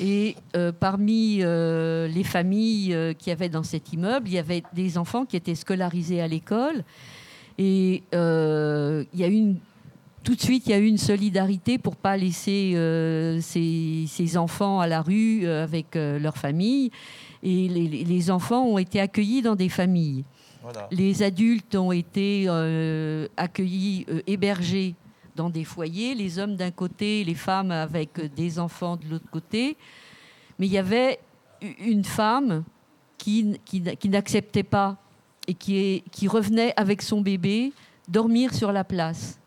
Et parmi les familles qui avaient dans cet immeuble, il y avait des enfants qui étaient scolarisés à l'école. Et il y a une, tout de suite, il y a eu une solidarité pour pas laisser ces, ces enfants à la rue avec euh, leur famille. Et les enfants ont été accueillis dans des familles. Les adultes ont été euh, accueillis, euh, hébergés dans des foyers, les hommes d'un côté, les femmes avec des enfants de l'autre côté. Mais il y avait une femme qui, n'acceptait pas et qui, revenait avec son bébé dormir sur la place.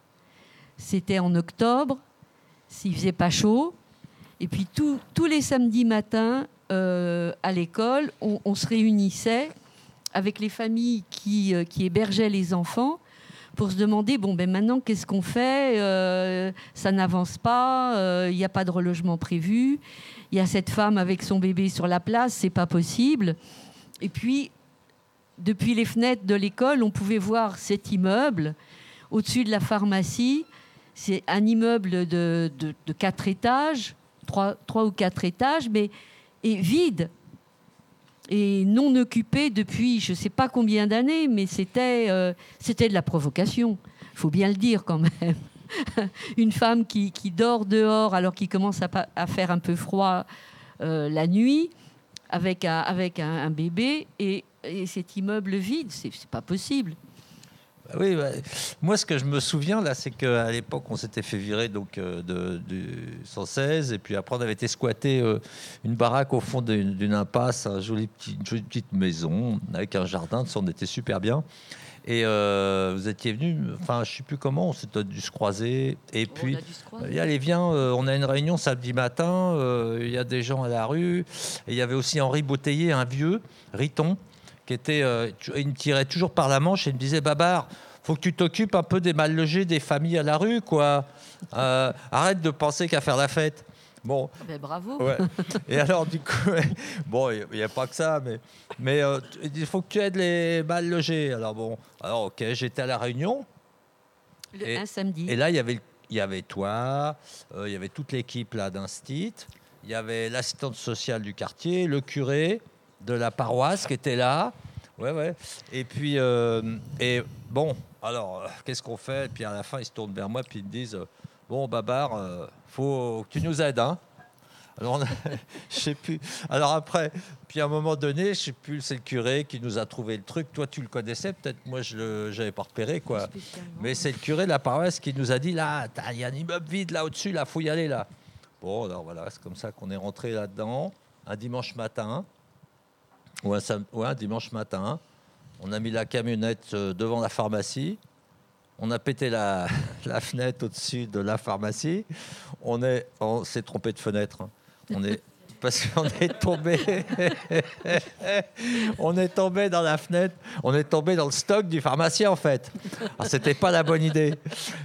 C'était en octobre, s'il faisait pas chaud. Et puis tous- les samedis matins, euh, à l'école, on se réunissait avec les familles qui, euh, qui hébergeaient les enfants pour se demander bon ben maintenant qu'est-ce qu'on fait Euh, ça n'avance pas euh, il n'y a pas de relogement prévu il y a cette femme avec son bébé sur la place c'est pas possible. Et puis depuis les fenêtres de l'école on pouvait voir cet immeuble au-dessus de la pharmacie. C'est un immeuble de, quatre étages trois, trois ou quatre étages mais est vide et non occupé depuis je ne sais pas combien d'années, mais c'était euh, de la provocation. Il faut bien le dire quand même. Une femme qui, dort dehors alors qu'il commence à, faire un peu froid euh, la nuit avec un, bébé et, et cet immeuble vide, c'est pas possible. Oui, bah, moi ce que je me souviens là, c'est qu'à l'époque on s'était fait virer donc euh, de, du 116 et puis après on avait été squatter euh, une baraque au fond d'une impasse, un joli petit- une jolie petite maison avec un jardin, ça on était super bien. Et euh, vous étiez venu, enfin je sais plus comment, on peut-être dû se croiser. Et puis il allez viens, on a une réunion samedi matin, il y a des gens à la rue et il y avait aussi Henri Bouteiller, un vieux Riton qui était, euh, il me tirait toujours par la manche et il me disait Babar, faut que tu t'occupes un peu des mal logés, des familles à la rue, quoi. Euh, arrête de penser qu'à faire la fête. Bon. Ben, bravo. Ouais. Et alors, du coup, bon, il n'y a, pas que ça, mais, mais euh, il faut que tu aides les mal logés. Alors, bon, alors, ok, j'étais à la réunion. Le- Et- un samedi. Et là, il y avait, il y avait toi, euh, il y avait toute l'équipe là d'Instit, il y avait l'assistante sociale du quartier, le curé de la paroisse qui était là. Ouais, ouais. Et puis, euh, et bon, alors, euh, qu'est-ce qu'on fait? Et puis à la fin, ils se tournent vers moi, puis ils me disent euh, Bon, Babar, faut que tu nous aides, hein alors, je sais plus. Alors après, puis à un moment donné, je sais plus, c'est le curé qui nous a trouvé le truc. Toi, tu le connaissais, peut-être. Moi, je le, j'avais pas repéré, quoi. Mais c'est le curé de la paroisse qui nous a dit là, il y a un immeuble vide là au-dessus, là, faut y aller là. Bon, alors voilà, c'est comme ça qu'on est rentré là-dedans un dimanche matin ou un, dimanche matin. On a mis la camionnette euh, devant la pharmacie. On a pété la, fenêtre au-dessus de la pharmacie. On on s'est trompé de fenêtre. On est, parce qu'on est tombé, on est tombé dans la fenêtre, on est tombé dans le stock du pharmacien en fait. Alors, c'était pas la bonne idée.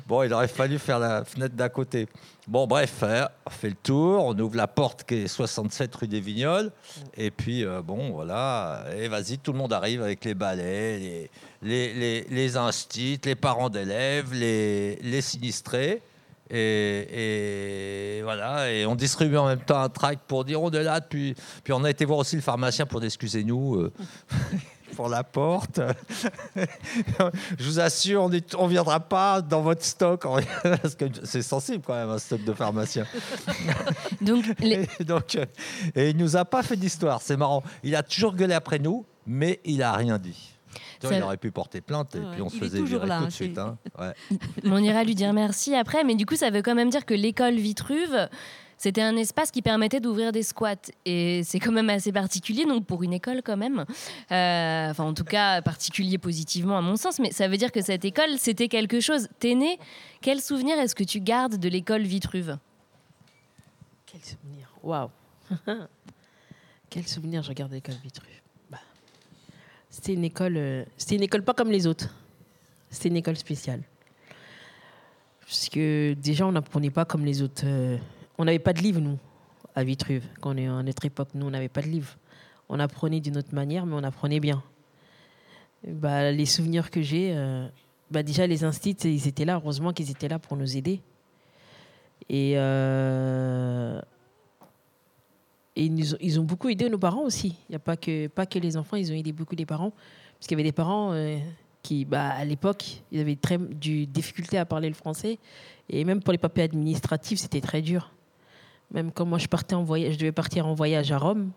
Bon, il aurait fallu faire la fenêtre d'à côté. Bon, bref, hein, on fait le tour, on ouvre la porte qui est 67 rue des Vignoles, et puis euh, bon, voilà, et vas-y, tout le monde arrive avec les balais, les, les, les, les instits, les parents d'élèves, les, les sinistrés. Et, et voilà, et on distribue en même temps un tract pour dire on est là. Puis, puis on a été voir aussi le pharmacien pour dire excusez-nous euh, pour la porte. Je vous assure, on ne viendra pas dans votre stock parce que c'est sensible quand même un stock de pharmacien. Donc, et, donc, euh, et il nous a pas fait d'histoire. C'est marrant. Il a toujours gueulé après nous, mais il a rien dit. Ça- il aurait pu porter plainte et puis on se Il faisait toujours virer là, tout de suite. hein. Ouais. On ira lui dire merci après, mais du coup, ça veut quand même dire que l'école Vitruve, c'était un espace qui permettait d'ouvrir des squats. Et c'est quand même assez particulier, donc pour une école quand même. Euh, enfin, en tout cas, particulier positivement à mon sens, mais ça veut dire que cette école, c'était quelque chose. T'es quel souvenir est-ce que tu gardes de l'école Vitruve? Quel souvenir Waouh Quel souvenir je regarde l'école Vitruve Bah, C'était une école, euh, c'était une école pas comme les autres. C'était une école spéciale. Parce que déjà, on n'apprenait pas comme les autres. euh, on n'avait pas de livres, nous, à Vitruve. Quand on est à notre époque, nous, on n'avait pas de livres. On apprenait d'une autre manière, mais on apprenait bien. Bah, les souvenirs que j'ai, euh, bah, déjà, les instituts, ils étaient là. Heureusement qu'ils étaient là pour nous aider. Et, euh, et ils, nous ont, ils ont beaucoup aidé nos parents aussi. Il n'y a pas que, pas que les enfants, ils ont aidé beaucoup les parents. Parce qu'il y avait des parents euh, qui, bah, à l'époque, ils avaient très du difficulté à parler le français. Et même pour les papiers administratifs, c'était très dur. Même quand moi je partais en voyage, je devais partir en voyage à Rome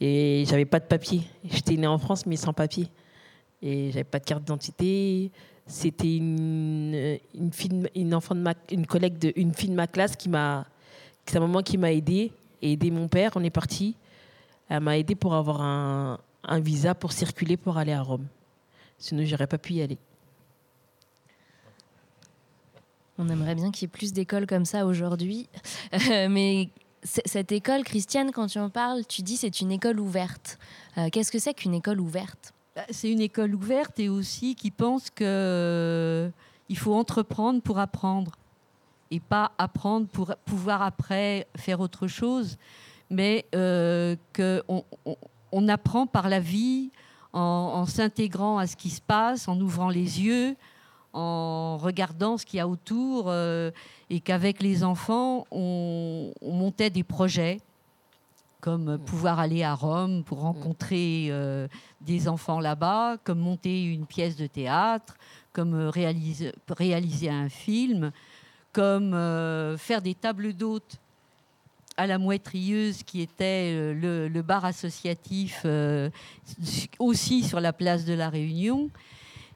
et j'avais pas de papier. J'étais née en France mais sans papier. Et j'avais pas de carte d'identité. C'était une, une, fille enfant de ma, une collègue de, une fille de ma classe qui m'a, sa maman qui m'a aidé et aidé mon père. On est parti. Elle m'a aidé pour avoir un, un visa pour circuler pour aller à Rome. Sinon, j'aurais pas pu y aller. On aimerait bien qu'il y ait plus d'écoles comme ça aujourd'hui. Euh, mais cette école, Christiane, quand tu en parles, tu dis c'est une école ouverte. Euh, Qu'est-ce que c'est qu'une école ouverte? Bah, C'est une école ouverte et aussi qui pense que euh, faut entreprendre pour apprendre et pas apprendre pour pouvoir après faire autre chose, mais euh, que on, on- on apprend par la vie en s'intégrant à ce qui se passe, en ouvrant les yeux, en regardant ce qu'il y a autour euh, et qu'avec les enfants, on, on montait des projets comme euh, pouvoir aller à Rome pour rencontrer euh, des enfants là-bas, comme monter une pièce de théâtre, comme euh, réaliser, réaliser un film, comme euh, faire des tables d'hôtes à la Mouettrieuse, qui était le, le bar associatif euh, aussi sur la place de la Réunion.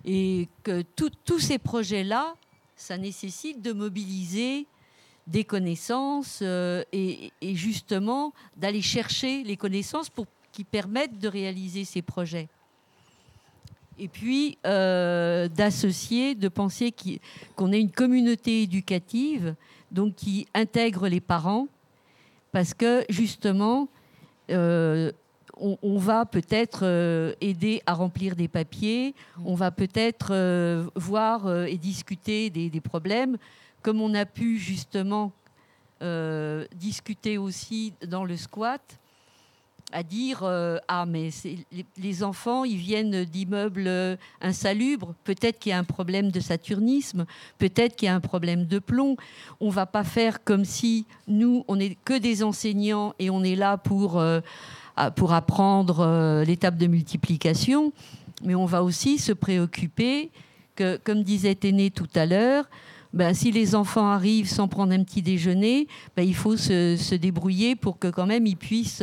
Et que tous ces projets-là, ça nécessite de mobiliser des connaissances euh, et, justement d'aller chercher les connaissances pour qui permettent de réaliser ces projets. Et puis euh, d'associer, de penser qu'on ait une communauté éducative donc qui intègre les parents parce que justement euh, on, on va peut-être euh, aider à remplir des papiers, on va peut-être euh, voir euh, et discuter des, des problèmes, comme on a pu justement discuter aussi dans le squat, à dire ah mais les, les enfants ils viennent d'immeubles insalubres, peut-être qu'il y a un problème de saturnisme, peut-être qu'il y a un problème de plomb. On va pas faire comme si nous on n'est que des enseignants et on est là pour pour apprendre euh, l'étape de multiplication, mais on va aussi se préoccuper que, comme disait Téné tout à l'heure, ben, si les enfants arrivent sans prendre un petit déjeuner, ben, il faut se, se débrouiller pour que quand même ils puissent.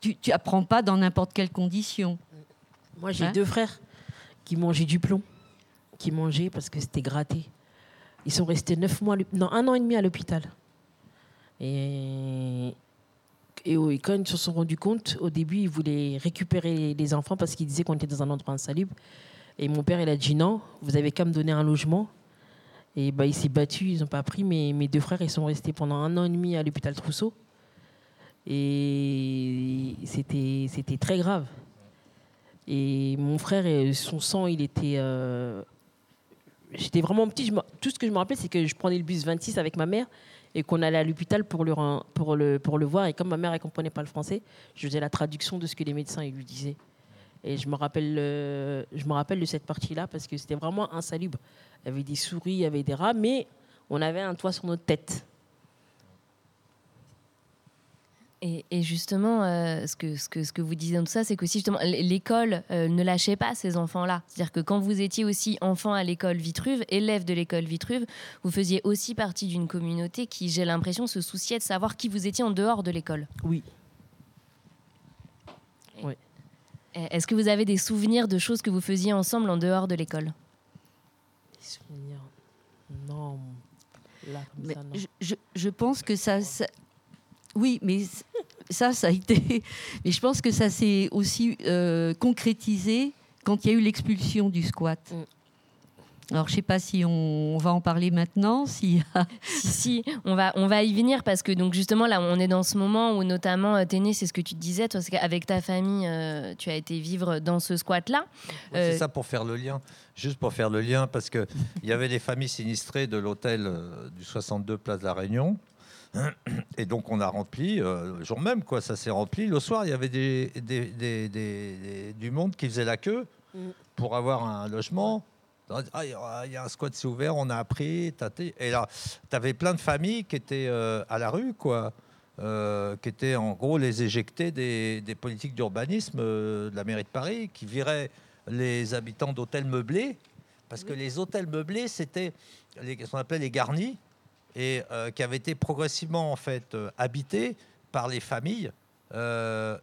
Tu, tu apprends pas dans n'importe quelle condition. Moi, j'ai Hein deux frères qui mangeaient du plomb, qui mangeaient parce que c'était gratté. Ils sont restés neuf mois, non, un an et demi à l'hôpital. Et et, quand ils se sont rendus compte, au début, ils voulaient récupérer les enfants parce qu'ils disaient qu'on était dans un endroit insalubre. Et mon père, il a dit non, vous avez qu'à me donner un logement. Et bah, il s'est battu, ils n'ont pas pris. Mais mes deux frères, ils sont restés pendant un an et demi à l'hôpital Trousseau. Et c'était, c'était très grave. Et mon frère, son sang, il était. Euh, j'étais vraiment petit. tout ce que je me rappelle, c'est que je prenais le bus 26 avec ma mère et qu'on allait à l'hôpital pour le, pour, le, pour le voir. Et comme ma mère ne comprenait pas le français, je faisais la traduction de ce que les médecins lui disaient. Et je me rappelle, euh, je me rappelle de cette partie-là parce que c'était vraiment insalubre. Il y avait des souris, il y avait des rats, mais on avait un toit sur notre tête. Et, justement, euh, ce, que, ce, que, ce que vous disiez dans tout ça, c'est que si justement l'école euh, ne lâchait pas ces enfants-là. C'est-à-dire que quand vous étiez aussi enfant à l'école Vitruve, élève de l'école Vitruve, vous faisiez aussi partie d'une communauté qui, j'ai l'impression, se souciait de savoir qui vous étiez en dehors de l'école. Oui. oui. Est-ce que vous avez des souvenirs de choses que vous faisiez ensemble en dehors de l'école? Des souvenirs Non. Là, ça, non. Je, je, pense que ça, oui, mais ça, ça a été. Mais je pense que ça s'est aussi euh, concrétisé quand il y a eu l'expulsion du squat. Mm. Alors, je ne sais pas si on, va en parler maintenant. Si... si, on va, on va y venir parce que donc justement là, on est dans ce moment où notamment euh, Téné, c'est ce que tu disais, toi, avec ta famille, euh, tu as été vivre dans ce squat-là. c'est ça pour faire le lien. Juste pour faire le lien, parce qu'il y avait des familles sinistrées de l'hôtel du 62 Place de la Réunion. Et donc on a rempli, euh, le jour même, quoi, ça s'est rempli. Le soir, il y avait des, du monde qui faisait la queue mm. pour avoir un logement. Ah, il y a un squat, c'est ouvert, on a appris. Et là, tu avais plein de familles qui étaient euh, à la rue, quoi. Euh, qui étaient en gros les éjectés des, politiques d'urbanisme de la mairie de Paris, qui viraient les habitants d'hôtels meublés, parce que les hôtels meublés, c'était ce qu'on appelait les garnis, et euh, qui avait été progressivement en fait euh, habité par les familles euh,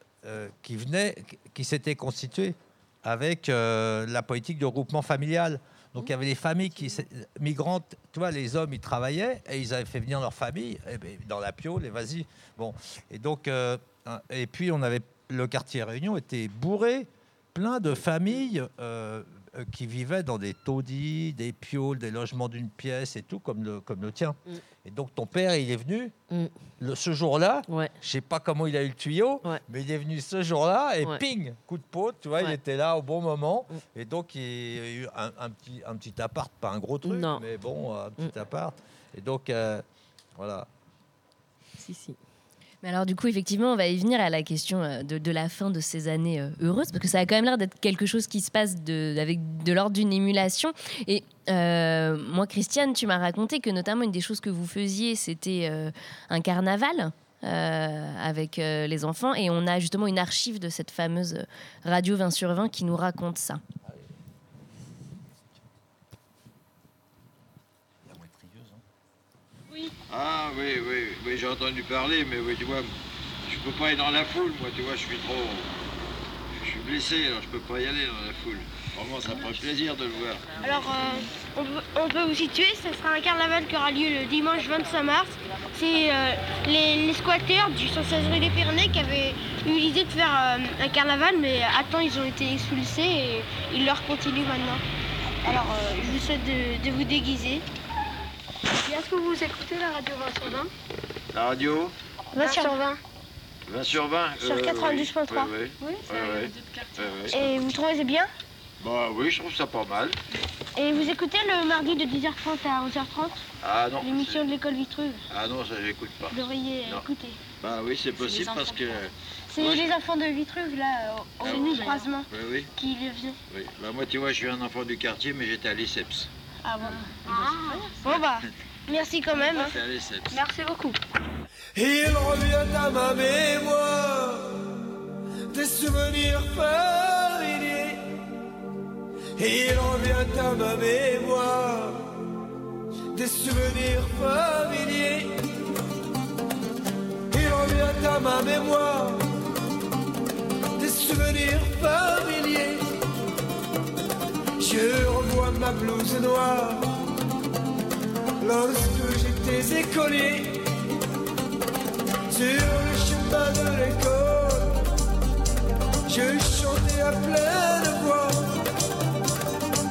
qui venaient, qui s'étaient constituées avec la politique de regroupement familial. Donc il y avait des familles qui migrantes, tu les hommes ils travaillaient et ils avaient fait venir leur famille eh ben, dans la pio, les vas-y. Bon, et donc et puis on avait le quartier Réunion était bourré, plein de familles qui vivaient dans des taudis, des pioles, des logements d'une pièce et tout, comme le, comme le tien. Mm. Et donc ton père, il est venu mm. le, ce jour-là. Ouais. Je sais pas comment il a eu le tuyau, mais il est venu ce jour-là et ping, coup de pot, tu vois, il était là au bon moment. Mm. Et donc il y a eu un, petit, un petit appart, pas un gros truc, mais bon, un petit appart. Et donc, euh, voilà. Si, si. Mais alors du coup, effectivement, on va y venir à la question euh, de, la fin de ces années euh, heureuses, parce que ça a quand même l'air d'être quelque chose qui se passe de, avec de l'ordre d'une émulation. Et euh, moi, Christiane, tu m'as raconté que notamment une des choses que vous faisiez, c'était un carnaval. avec les enfants et on a justement une archive de cette fameuse radio 20 sur 20 qui nous raconte ça. Ah oui, oui, oui, j'ai entendu parler, mais oui, tu vois, je peux pas aller dans la foule, moi, tu vois, je suis trop... Je suis blessé, alors je peux pas y aller dans la foule. Vraiment, ça ferait plaisir de le voir. Alors, euh, on, peut, vous situer, ce sera un carnaval qui aura lieu le dimanche 25 mars. C'est euh, les, squatteurs du 116 rue des Pyrénées qui avaient eu l'idée de faire euh, un carnaval, mais à temps, ils ont été expulsés et ils leur continuent maintenant. Alors, je vous souhaite de vous déguiser. Est-ce que vous écoutez la radio 20 sur 20 La radio 20 sur 20. 20 sur 20 Sur 92.3 euh, Oui, oui. oui, Et vous trouvez bien Bah oui, je trouve ça pas mal. Et vous écoutez le mardi de 10h30 à 11h30 Ah non. L'émission de l'école Vitruve Ah non, ça j'écoute pas. Vous devriez écouter. Bah oui, c'est possible parce que... C'est les enfants de Vitruve, là, au ah, croisement, oui, oui. qui le faisaient. Oui, bah moi, tu vois, je suis un enfant du quartier, mais j'étais à l'ICEPS. Ah bon ah. Bon bah, merci quand même. Hein. Merci beaucoup. Il revient à ma mémoire des souvenirs familiers. Il revient à ma mémoire des souvenirs familiers. Il revient à ma mémoire des souvenirs familiers. Je ma blouse noire lorsque j'étais écolier. Sur le chemin de l'école, je chantais à pleine voix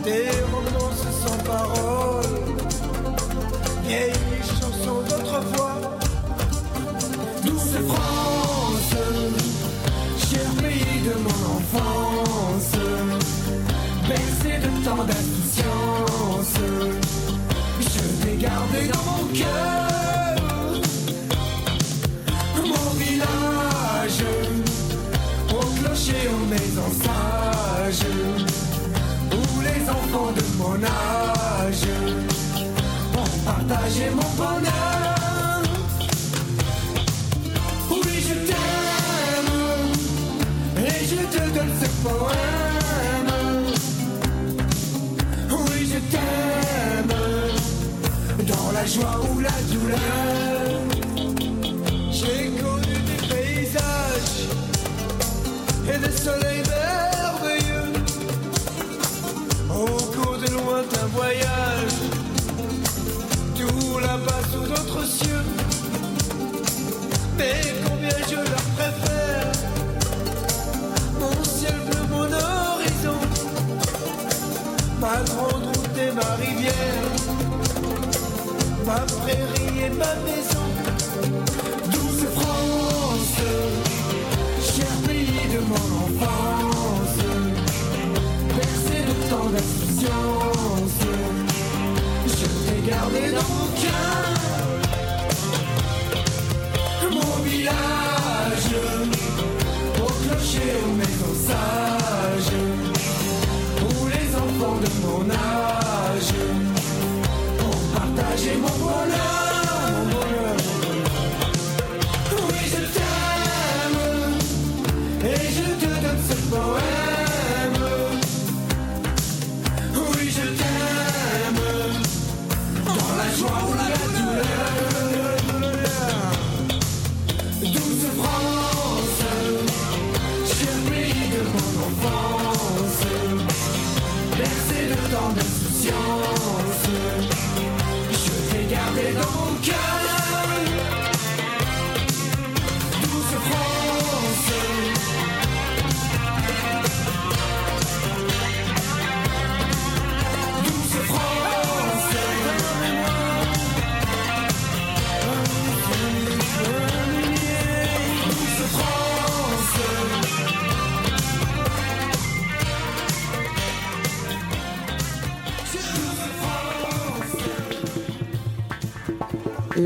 des romances sans parole, vieilles chansons d'autrefois. Douce France, cher pays de mon enfance, bercé de tant je t'ai gardé dans mon cœur. Mon village, au clocher, aux maisons sages, où les enfants de mon âge ont partagé mon bonheur. Oui, je t'aime, et je te donne ce poème. Joie ou la douleur. J'ai connu des paysages et des soleils merveilleux au cours de lointains voyages, tout là-bas sous d'autres cieux. Mais combien je leur préfère mon ciel bleu, mon horizon, ma grande route et ma rivière, ma prairie et ma maison.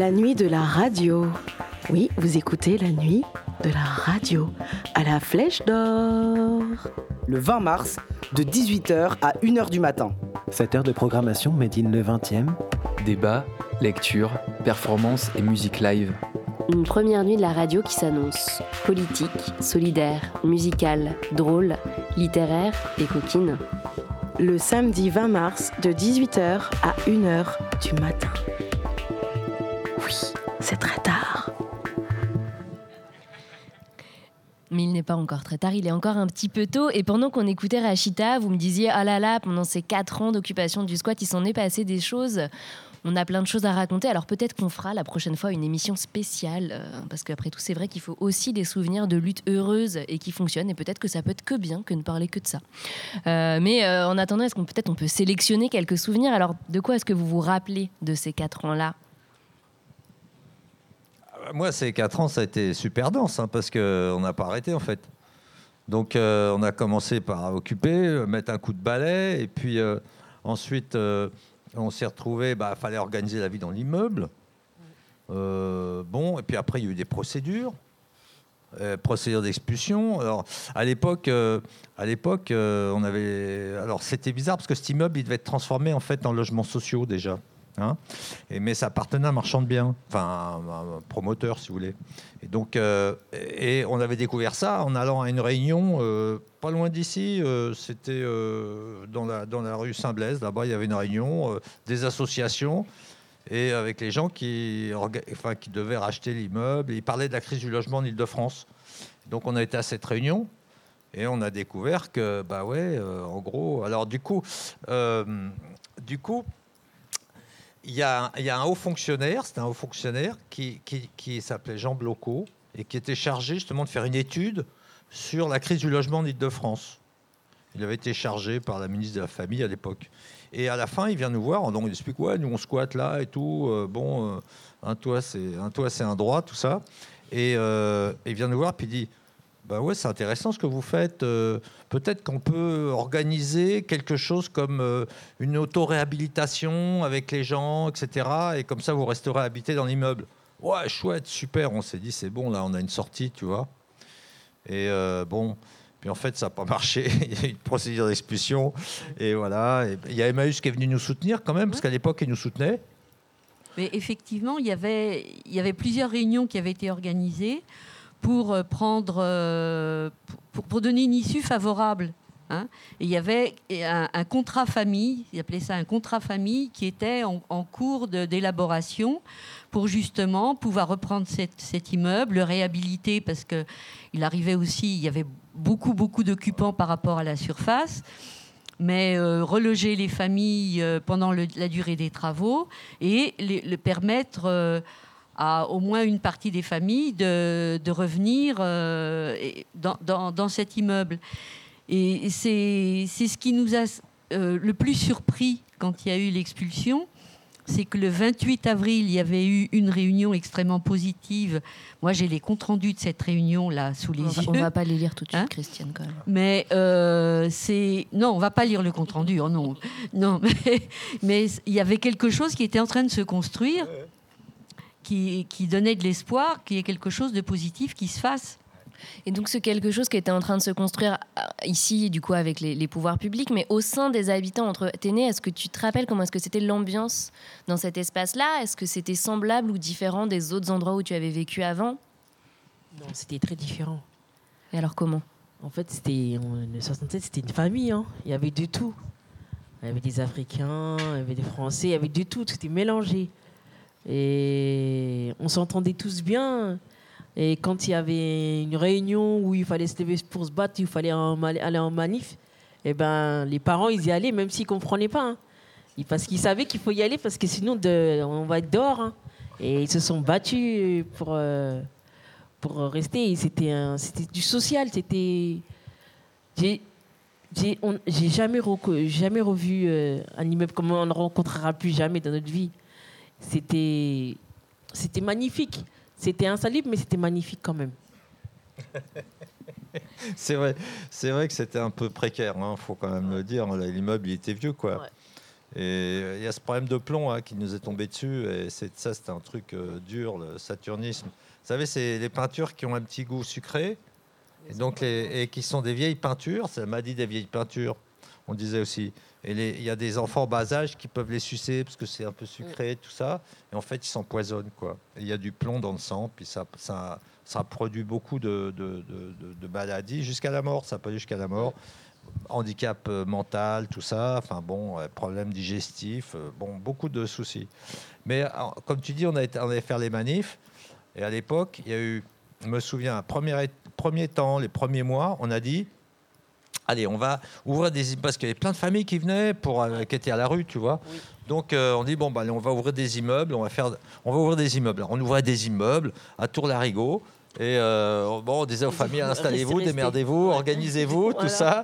La nuit de la radio. Oui, vous écoutez la nuit de la radio à la Flèche d'Or. Le 20 mars, de 18h à 1h du matin. 7 heures de programmation Made in le 20e. Débat, lecture, performance et musique live. Une première nuit de la radio qui s'annonce politique, solidaire, musicale, drôle, littéraire et coquine. Le samedi 20 mars, de 18h à 1h du matin. Pas encore très tard, il est encore un petit peu tôt. Et pendant qu'on écoutait Rachita, vous me disiez, ah là là, pendant ces quatre ans d'occupation du squat, il s'en est passé des choses. On a plein de choses à raconter, alors peut-être qu'on fera la prochaine fois une émission spéciale, euh, parce qu'après tout, c'est vrai qu'il faut aussi des souvenirs de lutte heureuse et qui fonctionnent, et peut-être que ça peut être que bien que ne parler que de ça. Euh, mais euh, en attendant, est-ce qu'on peut-être on peut sélectionner quelques souvenirs? Alors, de quoi est-ce que vous vous rappelez de ces quatre ans-là? Moi, ces 4 ans, ça a été super dense, hein, parce qu'on n'a pas arrêté, en fait. Donc, euh, on a commencé par occuper, euh, mettre un coup de balai, et puis euh, ensuite, euh, on s'est retrouvé, il bah, fallait organiser la vie dans l'immeuble. Euh, bon, et puis après, il y a eu des procédures. Euh, procédure d'expulsion. Alors, à l'époque, euh, euh, on avait. Alors, c'était bizarre parce que cet immeuble, il devait être transformé en fait en logements sociaux déjà. Hein. mais ça appartenait à un marchand de biens, enfin un, promoteur, si vous voulez. Et donc, euh, et on avait découvert ça en allant à une réunion euh, pas loin d'ici. euh, c'était dans la dans la rue Saint-Blaise. Là-bas, il y avait une réunion des associations et avec les gens qui, enfin, qui devaient racheter l'immeuble. Ils parlaient de la crise du logement en Ile-de-France. Donc on a été à cette réunion et on a découvert que, bah ouais, en gros, alors du coup, du coup, il y, a, un haut fonctionnaire, c'était un haut fonctionnaire qui, s'appelait Jean Blocot et qui était chargé justement de faire une étude sur la crise du logement en Ile-de-France. Il avait été chargé par la ministre de la Famille à l'époque. Et à la fin, il vient nous voir, donc il explique ouais, nous on squatte là et tout. euh, bon, euh, un toit c'est un un droit, tout ça. Et euh, il vient nous voir puis il dit bah ouais, c'est intéressant ce que vous faites. euh, Peut-être qu'on peut organiser quelque chose comme euh, une auto-réhabilitation avec les gens, etc. Et comme ça, vous resterez habité dans l'immeuble. Ouais, chouette, super. On s'est dit, c'est bon, là, on a une sortie, tu vois. Et euh, bon, puis en fait, ça n'a pas marché. Il y a eu une procédure d'expulsion. Et voilà. Et Il y a Emmaüs qui est venu nous soutenir quand même, parce qu'à l'époque, il nous soutenait. Mais effectivement, il y, avait, il y avait plusieurs réunions qui avaient été organisées pour euh, prendre, euh, pour, pour donner une issue favorable. hein. Et il y avait un, contrat famille, ils appelaient ça un contrat famille, qui était en, en cours d'élaboration pour justement pouvoir reprendre cette- cet immeuble, le réhabiliter parce que il arrivait aussi, il y avait beaucoup beaucoup d'occupants par rapport à la surface mais euh, reloger les familles pendant la durée des travaux et les- le permettre à au moins une partie des familles de, de revenir euh, et- dans, dans- dans cet immeuble. Et c'est c'est ce qui nous a euh, le plus surpris quand il y a eu l'expulsion. C'est que le 28 avril, il y avait eu une réunion extrêmement positive. Moi, j'ai les comptes rendus de cette réunion-là sous les On va- yeux. on va pas les lire tout de suite, Hein Christiane, quand même. mais euh, c'est non, on va pas lire le compte rendu. oh non, non. Mais mais il y avait quelque chose qui était en train de se construire, qui, qui donnait de l'espoir, qu'il y ait quelque chose de positif qui se fasse. Et donc, c'est quelque chose qui était en train de se construire euh, ici, du coup, avec les, les pouvoirs publics, mais au sein des habitants. Entre t'es né, est-ce que tu te rappelles comment est-ce que c'était l'ambiance dans cet espace-là? Est-ce que c'était semblable ou différent des autres endroits où tu avais vécu avant? Non, c'était très différent. Et alors comment? En fait, c'était en 67, c'était une famille. hein. Il y avait de tout. Il y avait des Africains, il y avait des Français, il y avait de tout. C'était mélangé. Et on s'entendait tous bien. Et quand il y avait une réunion où il fallait se lever pour se battre, il fallait aller en manif, et ben les parents ils y allaient même s'ils comprenaient pas. hein. Parce qu'ils savaient qu'il faut y aller parce que sinon on va être dehors. hein. Et ils se sont battus pour euh, pour rester. C'était du social. C'était j'ai jamais jamais revu euh, un immeuble comme on ne rencontrera plus jamais dans notre vie. C'était c'était magnifique. C'était insalubre, mais c'était magnifique quand même. C'est vrai, c'est vrai que c'était un peu précaire, il faut quand même le dire. L'immeuble, il était vieux, quoi. Et euh, il y a ce problème de plomb hein, qui nous est tombé dessus. Et c'est, ça, c'était un truc euh, dur, le saturnisme. Vous savez, c'est les peintures qui ont un petit goût sucré. Et donc, les, et qui sont des vieilles peintures. Ça m'a dit des vieilles peintures, on disait aussi. Et il y a des enfants bas âge qui peuvent les sucer parce que c'est un peu sucré, tout ça. Et en fait, ils s'empoisonnent, quoi. Il y a du plomb dans le sang, puis ça, ça, ça produit beaucoup de, de- de- de- de maladies jusqu'à la mort. Ça peut aller jusqu'à la mort. Handicap euh, mental, tout ça. Enfin bon, euh, problèmes digestifs. euh, bon, beaucoup de soucis. Mais comme tu dis, on, a été, on allait faire les manifs. Et à l'époque, il y a eu, je me souviens, premier, premier temps, les premiers mois, on a dit allez, on va ouvrir des immeubles, parce qu'il y avait plein de familles qui venaient, pour, euh, qui étaient à la rue, tu vois. Donc euh, on dit, bon, bah, allez, on va ouvrir des immeubles, on va, faire, on va ouvrir des immeubles. Alors, on ouvrait des immeubles à Tour-Larigot. Et euh, bon, on disait aux familles, installez-vous, démerdez-vous, organisez-vous, Voilà. tout ça.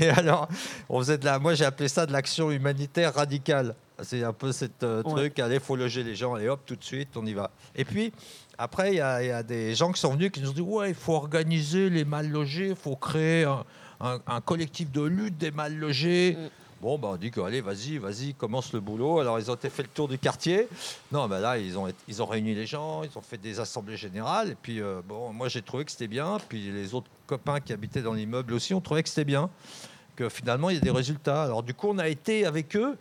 Et alors, on faisait de la, moi j'ai appelé ça de l'action humanitaire radicale. C'est un peu cette euh, Ouais. truc, allez, faut loger les gens, allez hop, tout de suite, on y va. Et puis, après, il y, a il y a des gens qui sont venus qui nous ont dit, ouais, il faut organiser les mal logés, il faut créer un, un- un collectif de lutte des mal logés. Bon, bah, on dit que, allez, vas-y, vas-y, commence le boulot. Alors, ils ont fait le tour du quartier. Non, ben là, ils ont, ils ont réuni les gens, ils ont fait des assemblées générales. Et puis, euh, bon, moi, j'ai trouvé que c'était bien. Puis, les autres copains qui habitaient dans l'immeuble aussi ont trouvé que c'était bien. Que finalement, il y a des résultats. Alors, du coup, on a été avec eux.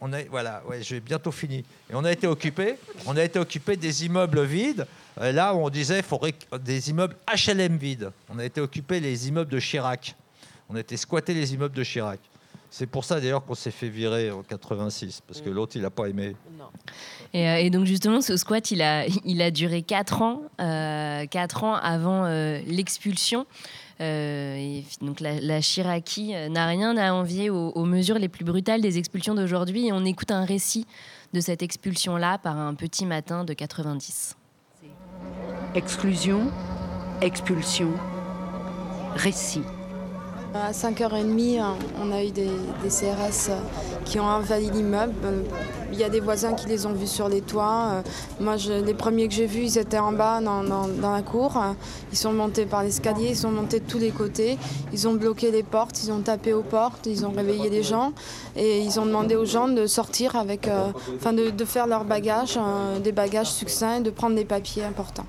On a, voilà, ouais, j'ai bientôt fini. Et on a été occupé. On a été occupé des immeubles vides. Et là, on disait, il faudrait des immeubles HLM vides. On a été occupé les immeubles de Chirac. On a été squatter les immeubles de Chirac. C'est pour ça d'ailleurs qu'on s'est fait virer en 86, parce que l'autre, il n'a pas aimé. Et, euh, et donc justement, ce squat, il a, il a duré 4 ans, euh, quatre ans avant euh, l'expulsion. Euh, et donc la, la Chiraki n'a rien à envier aux, aux mesures les plus brutales des expulsions d'aujourd'hui. Et on écoute un récit de cette expulsion-là par un petit matin de 90. Exclusion, expulsion, récit. À 5h30, on a eu des, CRS qui ont envahi l'immeuble. Il y a des voisins qui les ont vus sur les toits. Moi, les premiers que j'ai vus, ils étaient en bas dans, la cour. Ils sont montés par l'escalier, ils sont montés de tous les côtés. Ils ont bloqué les portes, ils ont tapé aux portes, ils ont réveillé les gens. Et ils ont demandé aux gens de sortir avec, euh, enfin de, faire leurs bagages, euh, des bagages succincts, de prendre des papiers importants.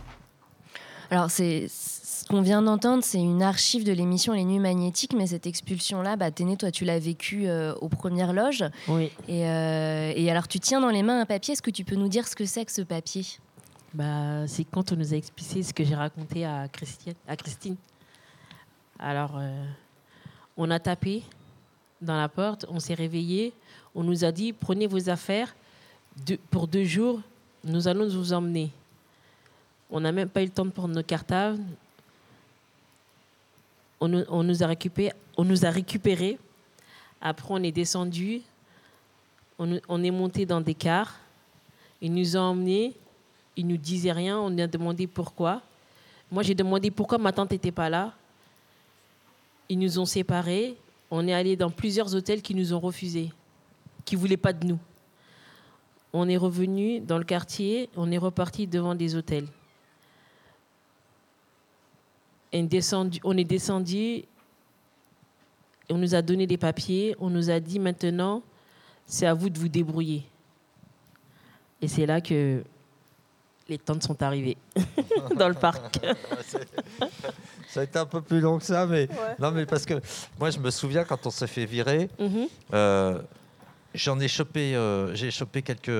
Alors, c'est ce qu'on vient d'entendre, c'est une archive de l'émission Les Nuits Magnétiques, mais cette expulsion-là, bah, Téné, toi, tu l'as vécue euh, aux premières loges. Oui. Et, euh, et alors, tu tiens dans les mains un papier. Est-ce que tu peux nous dire ce que c'est que ce papier? Bah, c'est quand on nous a expliqué ce que j'ai raconté à Christiane, à Christine. Alors, euh, on a tapé dans la porte, on s'est réveillé, on nous a dit prenez vos affaires, deux- pour deux jours, nous allons vous emmener. On n'a même pas eu le temps de prendre nos cartables. On nous, a récupéré, on nous a récupéré. Après, on est descendu. On est monté dans des cars. Ils nous ont emmenés. Ils nous disaient rien. On a demandé pourquoi. Moi, j'ai demandé pourquoi ma tante n'était pas là. Ils nous ont séparés. On est allé dans plusieurs hôtels qui nous ont refusés, qui ne voulaient pas de nous. On est revenu dans le quartier. On est reparti devant des hôtels. Descendu- on est descendu. On nous a donné des papiers. On nous a dit maintenant, c'est à vous de vous débrouiller. Et c'est là que les tantes sont arrivées dans le parc. Ça a été un peu plus long que ça, mais non, mais parce que moi je me souviens quand on s'est fait virer, Mhm. euh, j'en ai chopé, euh, j'ai chopé quelques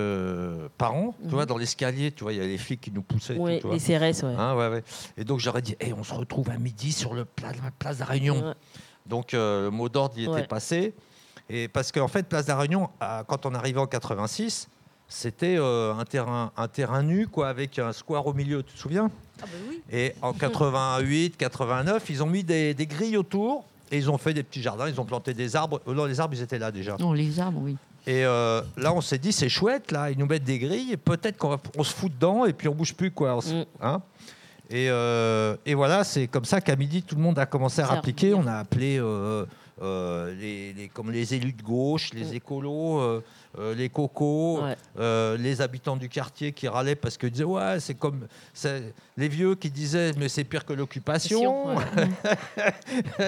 parents, tu Mhm. vois, dans l'escalier, tu vois, il y a les flics qui nous poussaient. tout, les CRS, ouais. Hein, ouais, ouais. Et donc j'aurais dit, Eh, on se retrouve à midi sur le pla- la place de la Réunion. Ouais. Donc euh, le mot d'ordre y était Ouais. passé. Et parce qu'en fait, place de la Réunion, à- quand on arrivait en 86, c'était euh, un, terrain, un terrain nu, quoi, avec un square au milieu, tu te souviens? Et en 88, 89, ils ont mis des, des grilles autour et ils ont fait des petits jardins, ils ont planté des arbres. Euh, non, les arbres, ils étaient là déjà. Non, les arbres, oui. Et euh, là, on s'est dit, c'est chouette, là, ils nous mettent des grilles, et peut-être qu'on on se fout dedans, et puis on bouge plus, quoi. se- hein. et, euh, et voilà, c'est comme ça qu'à midi, tout le monde a commencé à Ça rappliquer. On a appelé euh, euh, les, les- comme les élus de gauche, les écolos, euh, euh, les cocos, Ouais. les habitants du quartier qui râlaient parce qu'ils disaient, ouais, c'est comme les vieux qui disaient, mais c'est pire que l'occupation.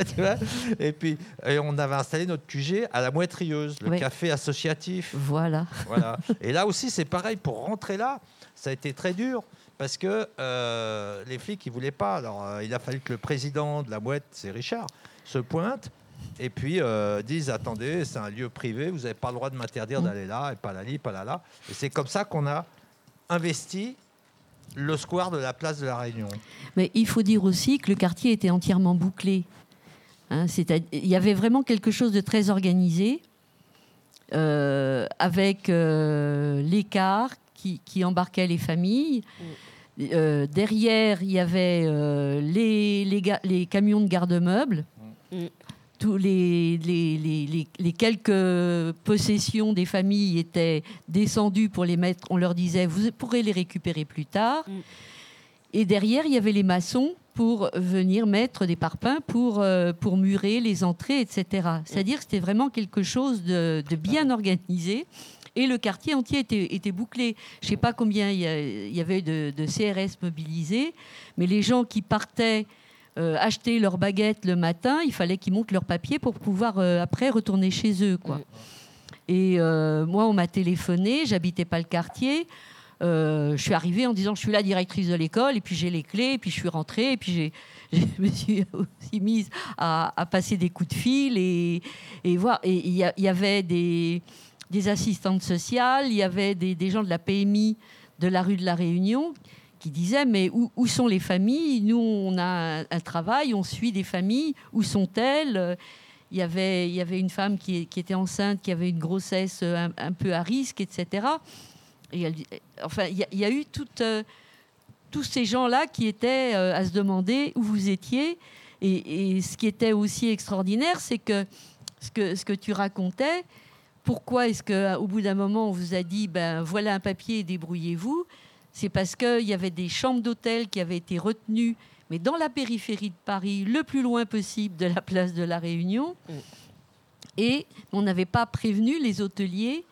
Tu vois? Et puis, et on avait installé notre QG à la Moitrieuse, le café associatif. Voilà. Voilà. Et là aussi, c'est pareil. Pour rentrer là, ça a été très dur parce que euh, les flics, ils voulaient pas. Alors, euh, il a fallu que le président de la boîte, c'est Richard, se pointe et puis euh, disent attendez, c'est un lieu privé, vous n'avez pas le droit de m'interdire d'aller là et pas là, pas là, là. Et c'est comme ça qu'on a investi le square de la place de la Réunion. Mais il faut dire aussi que le quartier était entièrement bouclé. Hein, il y avait vraiment quelque chose de très organisé, euh, avec euh, les cars qui, qui embarquaient les familles. Euh, derrière, il y avait euh, les, les, ga- les camions de garde-meubles. Tous les, les, les- les- quelques possessions des familles étaient descendues pour les mettre. On leur disait, vous pourrez les récupérer plus tard. Et derrière, il y avait les maçons pour venir mettre des parpaings pour, euh, pour murer les entrées, etc. C'est-à-dire que c'était vraiment quelque chose de, de bien organisé. Et le quartier entier était, était bouclé. Je ne sais pas combien il y, a- il y avait de, de CRS mobilisés, mais les gens qui partaient euh, acheter leurs baguettes le matin, il fallait qu'ils montent leurs papiers pour pouvoir euh, après retourner chez eux. Quoi. Et euh, moi, on m'a téléphoné, j'habitais pas le quartier. Je suis arrivée en disant je suis la directrice de l'école et puis j'ai les clés et puis je suis rentrée et puis j'ai je me suis aussi mise à, à passer des coups de fil et, et voir et il y, y avait des, des assistantes sociales il y avait des, des gens de la PMI de la rue de la Réunion qui disaient mais où, sont les familles? Nous on a un, travail on suit des familles. Où sont-elles? Il y avait il y avait une femme qui, était enceinte qui avait une grossesse un, un peu à risque etc enfin, il y, a- eu toute, euh, tous ces gens-là qui étaient euh, à se demander où vous étiez. Et, et ce qui était aussi extraordinaire, c'est que ce, que ce que tu racontais, pourquoi est-ce qu'au bout d'un moment, on vous a dit, ben voilà un papier, débrouillez-vous? C'est parce qu'il y avait des chambres d'hôtel qui avaient été retenues, mais dans la périphérie de Paris, le plus loin possible de la place de la Réunion. Et on n'avait pas prévenu les hôteliers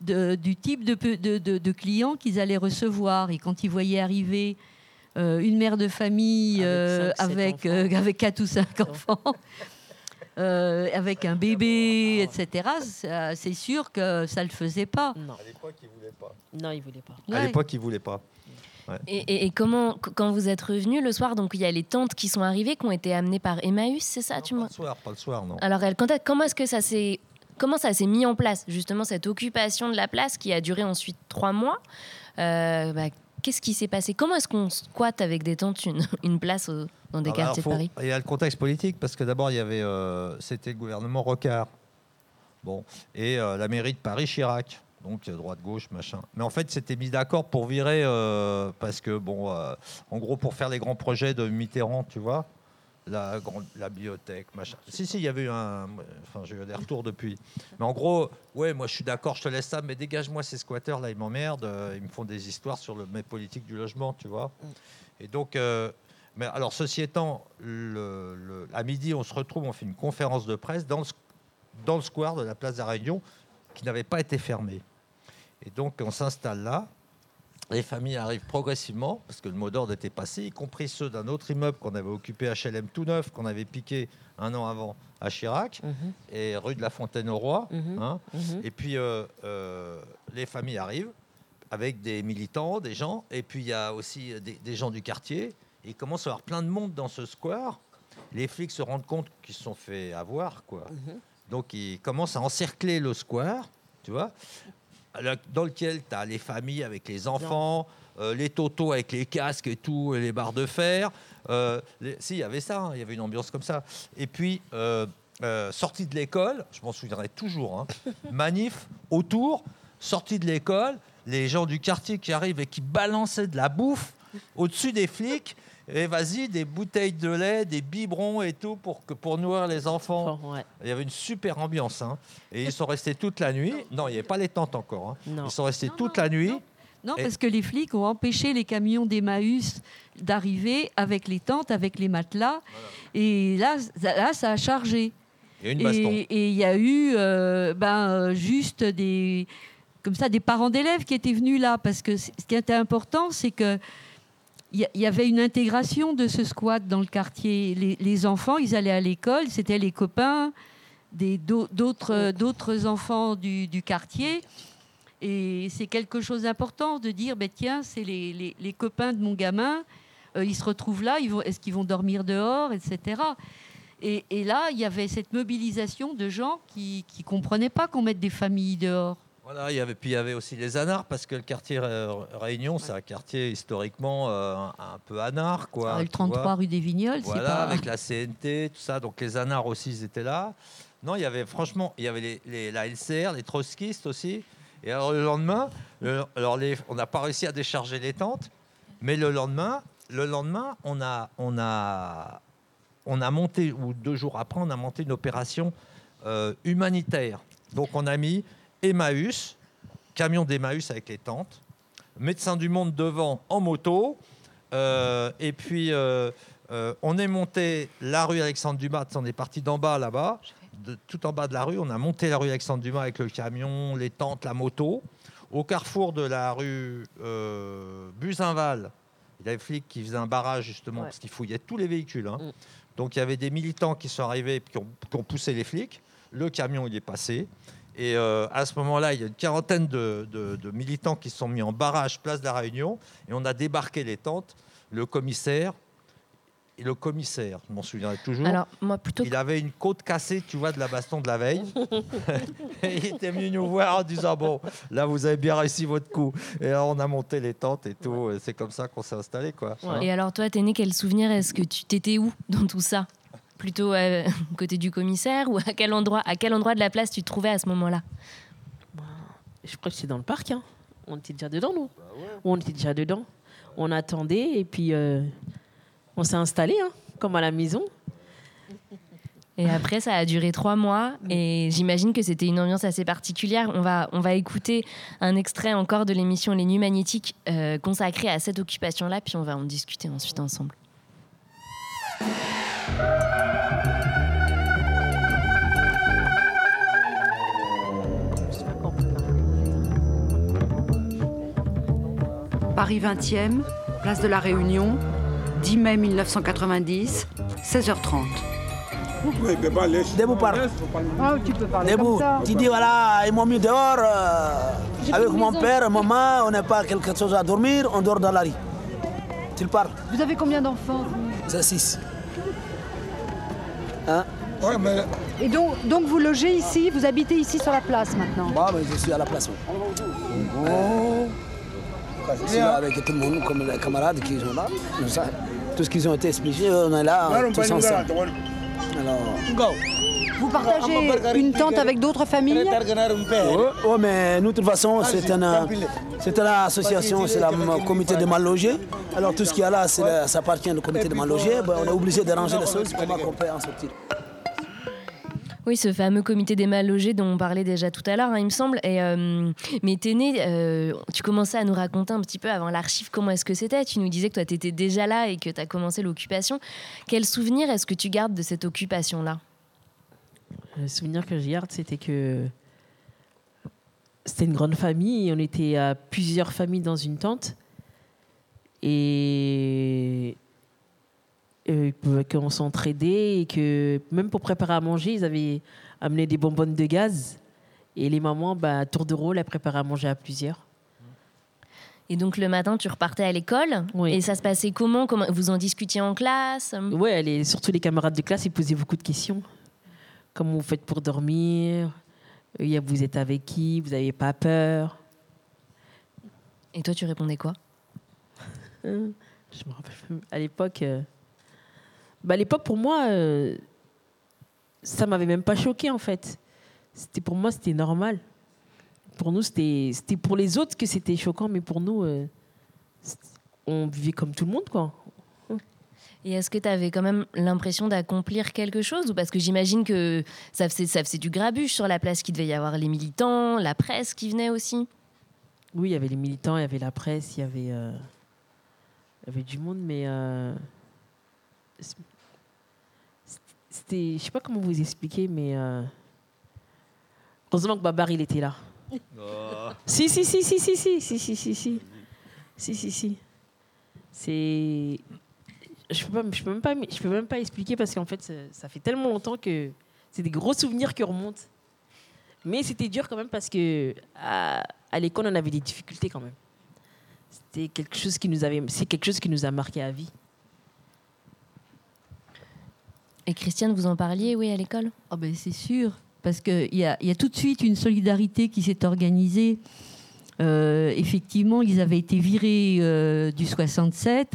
de- du type de, clients qu'ils allaient recevoir. Et quand ils voyaient arriver euh, une mère de famille euh, cinq, avec, euh, avec quatre ou cinq enfants, euh, avec un bébé, etc., c'est sûr que ça ne le faisait pas. Non. À l'époque, ils voulaient pas. Non, il voulait pas. À l'époque, ils voulaient pas. Ouais. Et, et- et comment, qu- quand vous êtes revenu le soir, donc il y a les tantes qui sont arrivées, qui ont été amenées par Emmaüs, c'est ça tu Pas le soir, pas le soir, non. Alors, elle, quand comment est-ce que ça s'est comment ça s'est mis en place justement cette occupation de la place qui a duré ensuite trois mois? Euh, bah, Qu'est-ce qui s'est passé? Comment est-ce qu'on squatte avec des tantes une, une place au- dans des Ah bah quartiers faut- de Paris? Il y a le contexte politique parce que d'abord il y avait, euh, c'était le gouvernement Rocard, bon, et euh, la mairie de Paris Chirac, donc euh, droite gauche machin. Mais en fait c'était mis d'accord pour virer euh, parce que bon, en gros pour faire les grands projets de Mitterrand, tu vois. La, grande, la bibliothèque, machin. Si, si, il y avait eu un. Enfin, j'ai eu des retours depuis. Mais en gros, ouais, moi je suis d'accord, je te laisse ça, mais dégage-moi ces squatteurs là, ils m'emmerdent. euh, Ils me font des histoires sur le, mes politiques du logement, tu vois. Et donc, euh, mais alors, ceci étant, le, le- à midi, on se retrouve, on fait une conférence de presse dans le, dans le square de la place de la Réunion qui n'avait pas été fermé. Et donc, on s'installe là. Les familles arrivent progressivement parce que le mot d'ordre était passé, y compris ceux d'un autre immeuble qu'on avait occupé HLM tout neuf, qu'on avait piqué un an avant à Chirac, et rue de la Fontaine au Roi. Mhm. hein. Mhm. Et puis, euh, euh, les familles arrivent avec des militants, des gens, et puis il y a aussi des, des gens du quartier. Et il commence à y avoir plein de monde dans ce square. Les flics se rendent compte qu'ils se sont fait avoir, quoi. Donc ils commencent à encercler le square, tu vois, dans lequel tu as les familles avec les enfants, euh, les totos avec les casques et tout, et les barres de fer. Euh, les- Si, il y avait ça, hein, il y avait une ambiance comme ça. Et puis, euh, euh, sortie de l'école, je m'en souviendrai toujours, hein, manif autour, sortie de l'école, les gens du quartier qui arrivent et qui balançaient de la bouffe au-dessus des flics. Et vas-y, des bouteilles de lait, des biberons et tout pour, que, pour nourrir les enfants. Il y avait une super ambiance. hein. Et ils sont restés toute la nuit. Non, il n'y avait pas les tentes encore. hein. Ils sont restés toute la nuit. Non, Et- parce que les flics ont empêché les camions d'Emmaüs d'arriver avec les tentes, avec les matelas. Et là, ça- là, ça a chargé. Il y a eu une baston. Et et il y a eu euh, ben, euh, juste des, comme ça, des parents d'élèves qui étaient venus là. Parce que ce qui était important, c'est que il y, avait une intégration de ce squat dans le quartier. Les, enfants, ils allaient à l'école, c'était les copains d'au- d'autres enfants du, quartier. Et c'est quelque chose d'important de dire, ben tiens, c'est les, copains de mon gamin, euh, ils se retrouvent là, est-ce qu'ils vont dormir dehors, etc. Et, et là, il y avait cette mobilisation de gens qui ne comprenaient pas qu'on mette des familles dehors. Voilà, il y avait, puis il y avait aussi les anards, parce que le quartier Réunion, c'est un quartier historiquement euh, un, un peu anard. Quoi, Ah, le tu 33 vois. rue des Vignoles, c'est Voilà, pas- avec la CNT, tout ça. Donc les anards aussi, ils étaient là. Non, il y avait franchement, il y avait les, les- la LCR, les trotskistes aussi. Et alors le lendemain, le- alors les, on n'a pas réussi à décharger les tentes, mais le lendemain, le lendemain, on a, on a, on a monté, ou deux jours après, on a monté une opération euh, humanitaire. Donc on a mis Emmaüs, camion d'Emmaüs avec les tentes, médecin du monde devant en moto, euh, et puis euh, euh, on est monté la rue Alexandre Dumas, on est parti d'en bas là-bas, de, tout en bas de la rue, on a monté la rue Alexandre Dumas avec le camion, les tentes, la moto. Au carrefour de la rue Buzinval, il y avait des flics qui faisaient un barrage justement Ouais. parce qu'ils fouillaient tous les véhicules. hein. Donc il y avait des militants qui sont arrivés et qui ont, qui ont poussé les flics. Le camion il est passé. Et euh, à ce moment-là, il y a une quarantaine de, de- de militants qui sont mis en barrage place de la Réunion et on a débarqué les tentes. Le commissaire, et le commissaire, je m'en souviendrai toujours. Alors, moi, plutôt. Il avait une côte cassée, tu vois, de la baston de la veille. et il était venu nous voir en disant Bon, là, vous avez bien réussi votre coup. Et là, on a monté les tentes et tout. C'est comme ça qu'on s'est installé, quoi. Et alors, toi, t'es né, quel souvenir Est-ce que tu t'étais où dans tout ça? Plutôt euh, côté du commissaire ou à quel endroit, à quel endroit de la place tu te trouvais à ce moment-là? Je crois que c'est dans le parc. hein. On était déjà dedans, nous. On était déjà dedans. On attendait et puis euh, on s'est installé, hein, comme à la maison. Et après, ça a duré trois mois et j'imagine que c'était une ambiance assez particulière. On va, on va écouter un extrait encore de l'émission Les Nuits Magnétiques euh, consacrée à cette occupation-là, puis on va en discuter ensuite ensemble. Paris 20e, place de la Réunion, 10 mai 1990, 16h30. Debout par. Ah, tu peux parler Debout. comme ça. Tu dis voilà, ils m'ont mis dehors. euh, avec mon maison. père, maman, on n'a pas quelque chose à dormir, on dort dans la rue. Tu le parles Vous avez combien d'enfants C'est 6. Hein? Ouais, mais... Et donc, donc vous logez ici, vous habitez ici sur la place maintenant Moi, mais je suis à la place. oui. Oh. Là avec tout le monde, comme les camarades qui sont là. Tout ça. Tout ce qu'ils ont été expliqués, on est là, tous ensemble. Alors, Vous partagez une tente avec d'autres familles? Oui, ouais, mais nous, de toute façon, c'est une, c'est une association, c'est le comité de mal logés. Alors, tout ce qu'il y a là, ça appartient au comité de mal logés. Ben, on est obligé de ranger les choses. Comment on peut en sortir Oui, ce fameux comité des mal logés dont on parlait déjà tout à l'heure, hein, il me semble. Et, euh, mais t'es né, euh, tu commençais à nous raconter un petit peu avant l'archive comment est-ce que c'était. Tu nous disais que toi, tu étais déjà là et que tu as commencé l'occupation. Quel souvenir est-ce que tu gardes de cette occupation-là? Le souvenir que je garde, c'était que c'était une grande famille. On était à plusieurs familles dans une tente. Et, et qu'on s'entraidait et que même pour préparer à manger, ils avaient amené des bonbonnes de gaz. Et les mamans, bah, tour de rôle, elles préparaient à manger à plusieurs. Et donc le matin, tu repartais à l'école Et ça se passait comment, comment Vous en discutiez en classe? Ouais, les, surtout les camarades de classe, ils posaient beaucoup de questions. Comment vous faites pour dormir? Euh, Vous êtes avec qui? Vous n'avez pas peur? Et toi, tu répondais quoi? Euh, Je me rappelle même. À l'époque, euh, bah, à l'époque pour moi, euh, ça m'avait même pas choqué en fait. C'était pour moi, c'était normal. Pour nous, c'était pour les autres que c'était choquant, mais pour nous, euh, on vivait comme tout le monde quoi. Et est-ce que tu avais quand même l'impression d'accomplir quelque chose Ou parce que j'imagine que ça faisait, ça faisait du grabuge sur la place, qu'il devait y avoir les militants, la presse qui venait aussi? Oui, il y avait les militants, il y avait la presse, il y avait, euh, il y avait du monde, mais euh, c'était, je sais pas comment vous expliquer, mais euh, heureusement que Babar il était là. Si si si si si si si si si si si si si. C'est, je peux pas, je peux même pas, je peux même pas expliquer parce qu'en fait ça, ça fait tellement longtemps que c'est des gros souvenirs qui remontent. Mais c'était dur quand même parce que à, à l'école, on avait des difficultés quand même. C'était quelque chose qui nous avait, c'est quelque chose qui nous a marqué à vie. Et Christiane, vous en parliez, oui, à l'école? Ah ben, c'est sûr, parce qu'il y y a tout de suite une solidarité qui s'est organisée. Euh, effectivement, ils avaient été virés euh, du 67.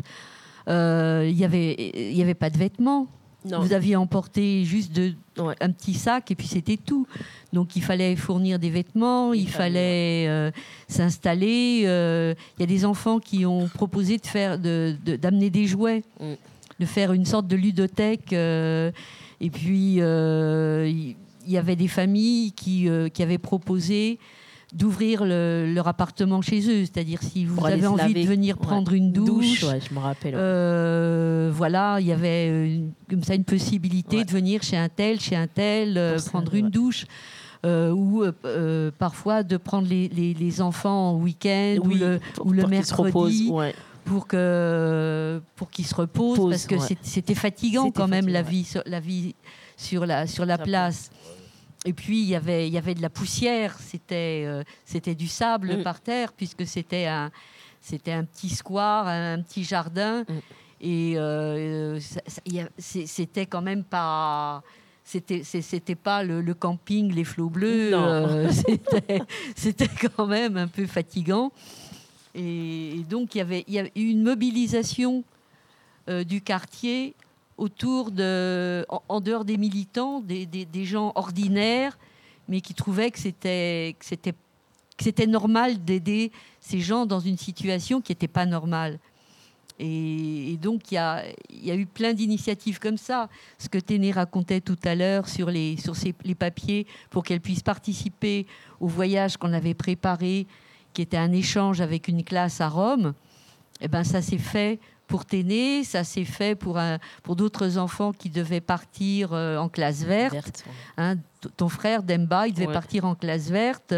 Euh, Il n'y avait, il y avait pas de vêtements. Non. Vous aviez emporté juste de, un petit sac et puis c'était tout. Donc il fallait fournir des vêtements, il, fallait euh, s'installer. euh, Il y a des enfants qui ont proposé de faire, de- de- d'amener des jouets, Mm. De faire une sorte de ludothèque. euh, et puis euh, il y avait des familles qui, euh, qui avaient proposé d'ouvrir le- leur appartement chez eux. C'est-à-dire si vous avez envie laver. de venir Ouais. prendre une douche, ouais, je me rappelle. ouais. euh, voilà, il y avait une- comme ça une possibilité de venir chez un tel, chez un tel, euh, ça, prendre une douche. euh, ou parfois de prendre les, les- les enfants en week-end ou le, pour- ou le mercredi. Pour que pour qu'ils se Pause, parce que ouais. c'était fatigant quand même la vie sur la vie sur la sur la place. Et puis il y avait il y avait de la poussière, c'était euh, c'était du sable Mm. par terre puisque c'était un c'était un petit square, un, petit jardin Mm. et euh, c'est- c'était quand même pas c'était c'était pas le, le camping les flots bleus euh, c'était c'était quand même un peu fatigant et, donc il y avait il une mobilisation euh, du quartier autour de, en, dehors des militants, des, gens ordinaires, mais qui trouvaient que c'était normal d'aider ces gens dans une situation qui n'était pas normale. Et, donc, il y a, eu plein d'initiatives comme ça. Ce que Téné racontait tout à l'heure sur, les, papiers pour qu'elle puisse participer au voyage qu'on avait préparé, qui était un échange avec une classe à Rome, eh ben, ça s'est fait pour Téné, ça s'est fait pour, un- pour d'autres enfants qui devaient partir euh, en classe verte. Hein, ton frère Demba, il devait Ouais. partir en classe verte.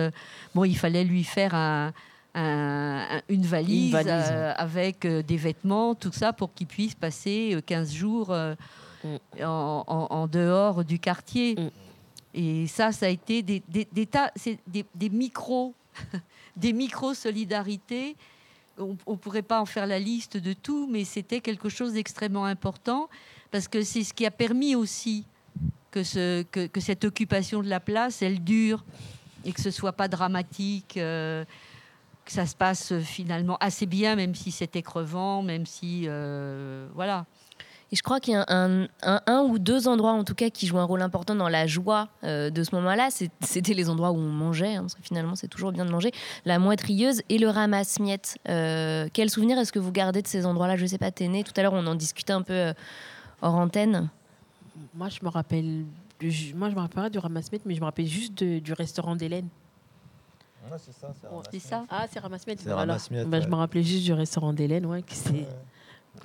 Bon, il fallait lui faire un- un- un- une valise, Une valise, euh, avec euh, des vêtements, tout ça, pour qu'il puisse passer euh, 15 jours euh, en, en- en dehors du quartier. Et ça, ça a été des, des, des tas, c'est des, des micros, des micro-solidarités. On ne pourrait pas en faire la liste de tout, mais c'était quelque chose d'extrêmement important parce que c'est ce qui a permis aussi que, ce, que, que cette occupation de la place, elle dure et que ce soit pas dramatique, euh, que ça se passe finalement assez bien, même si c'était crevant, même si euh, voilà. Et je crois qu'il y a un, un- un ou deux endroits, en tout cas, qui jouent un rôle important dans la joie euh, de ce moment-là. C'était les endroits où on mangeait, hein, parce que finalement, c'est toujours bien de manger. La moitrieuse et le ramasse-miettes. Euh, quel souvenir est-ce que vous gardez de ces endroits-là? Je sais pas, Téné, tout à l'heure, on en discutait un peu euh, hors antenne. Moi, je me rappelle. du- Moi, je me rappelle pas du ramasse mais je me rappelle juste de- du restaurant d'Hélène. c'est ça. C'est ça Ah, c'est ramasse-miettes. Voilà. ramasse-miettes, Bah, Je me rappelais juste du restaurant d'Hélène, ouais, que c'est-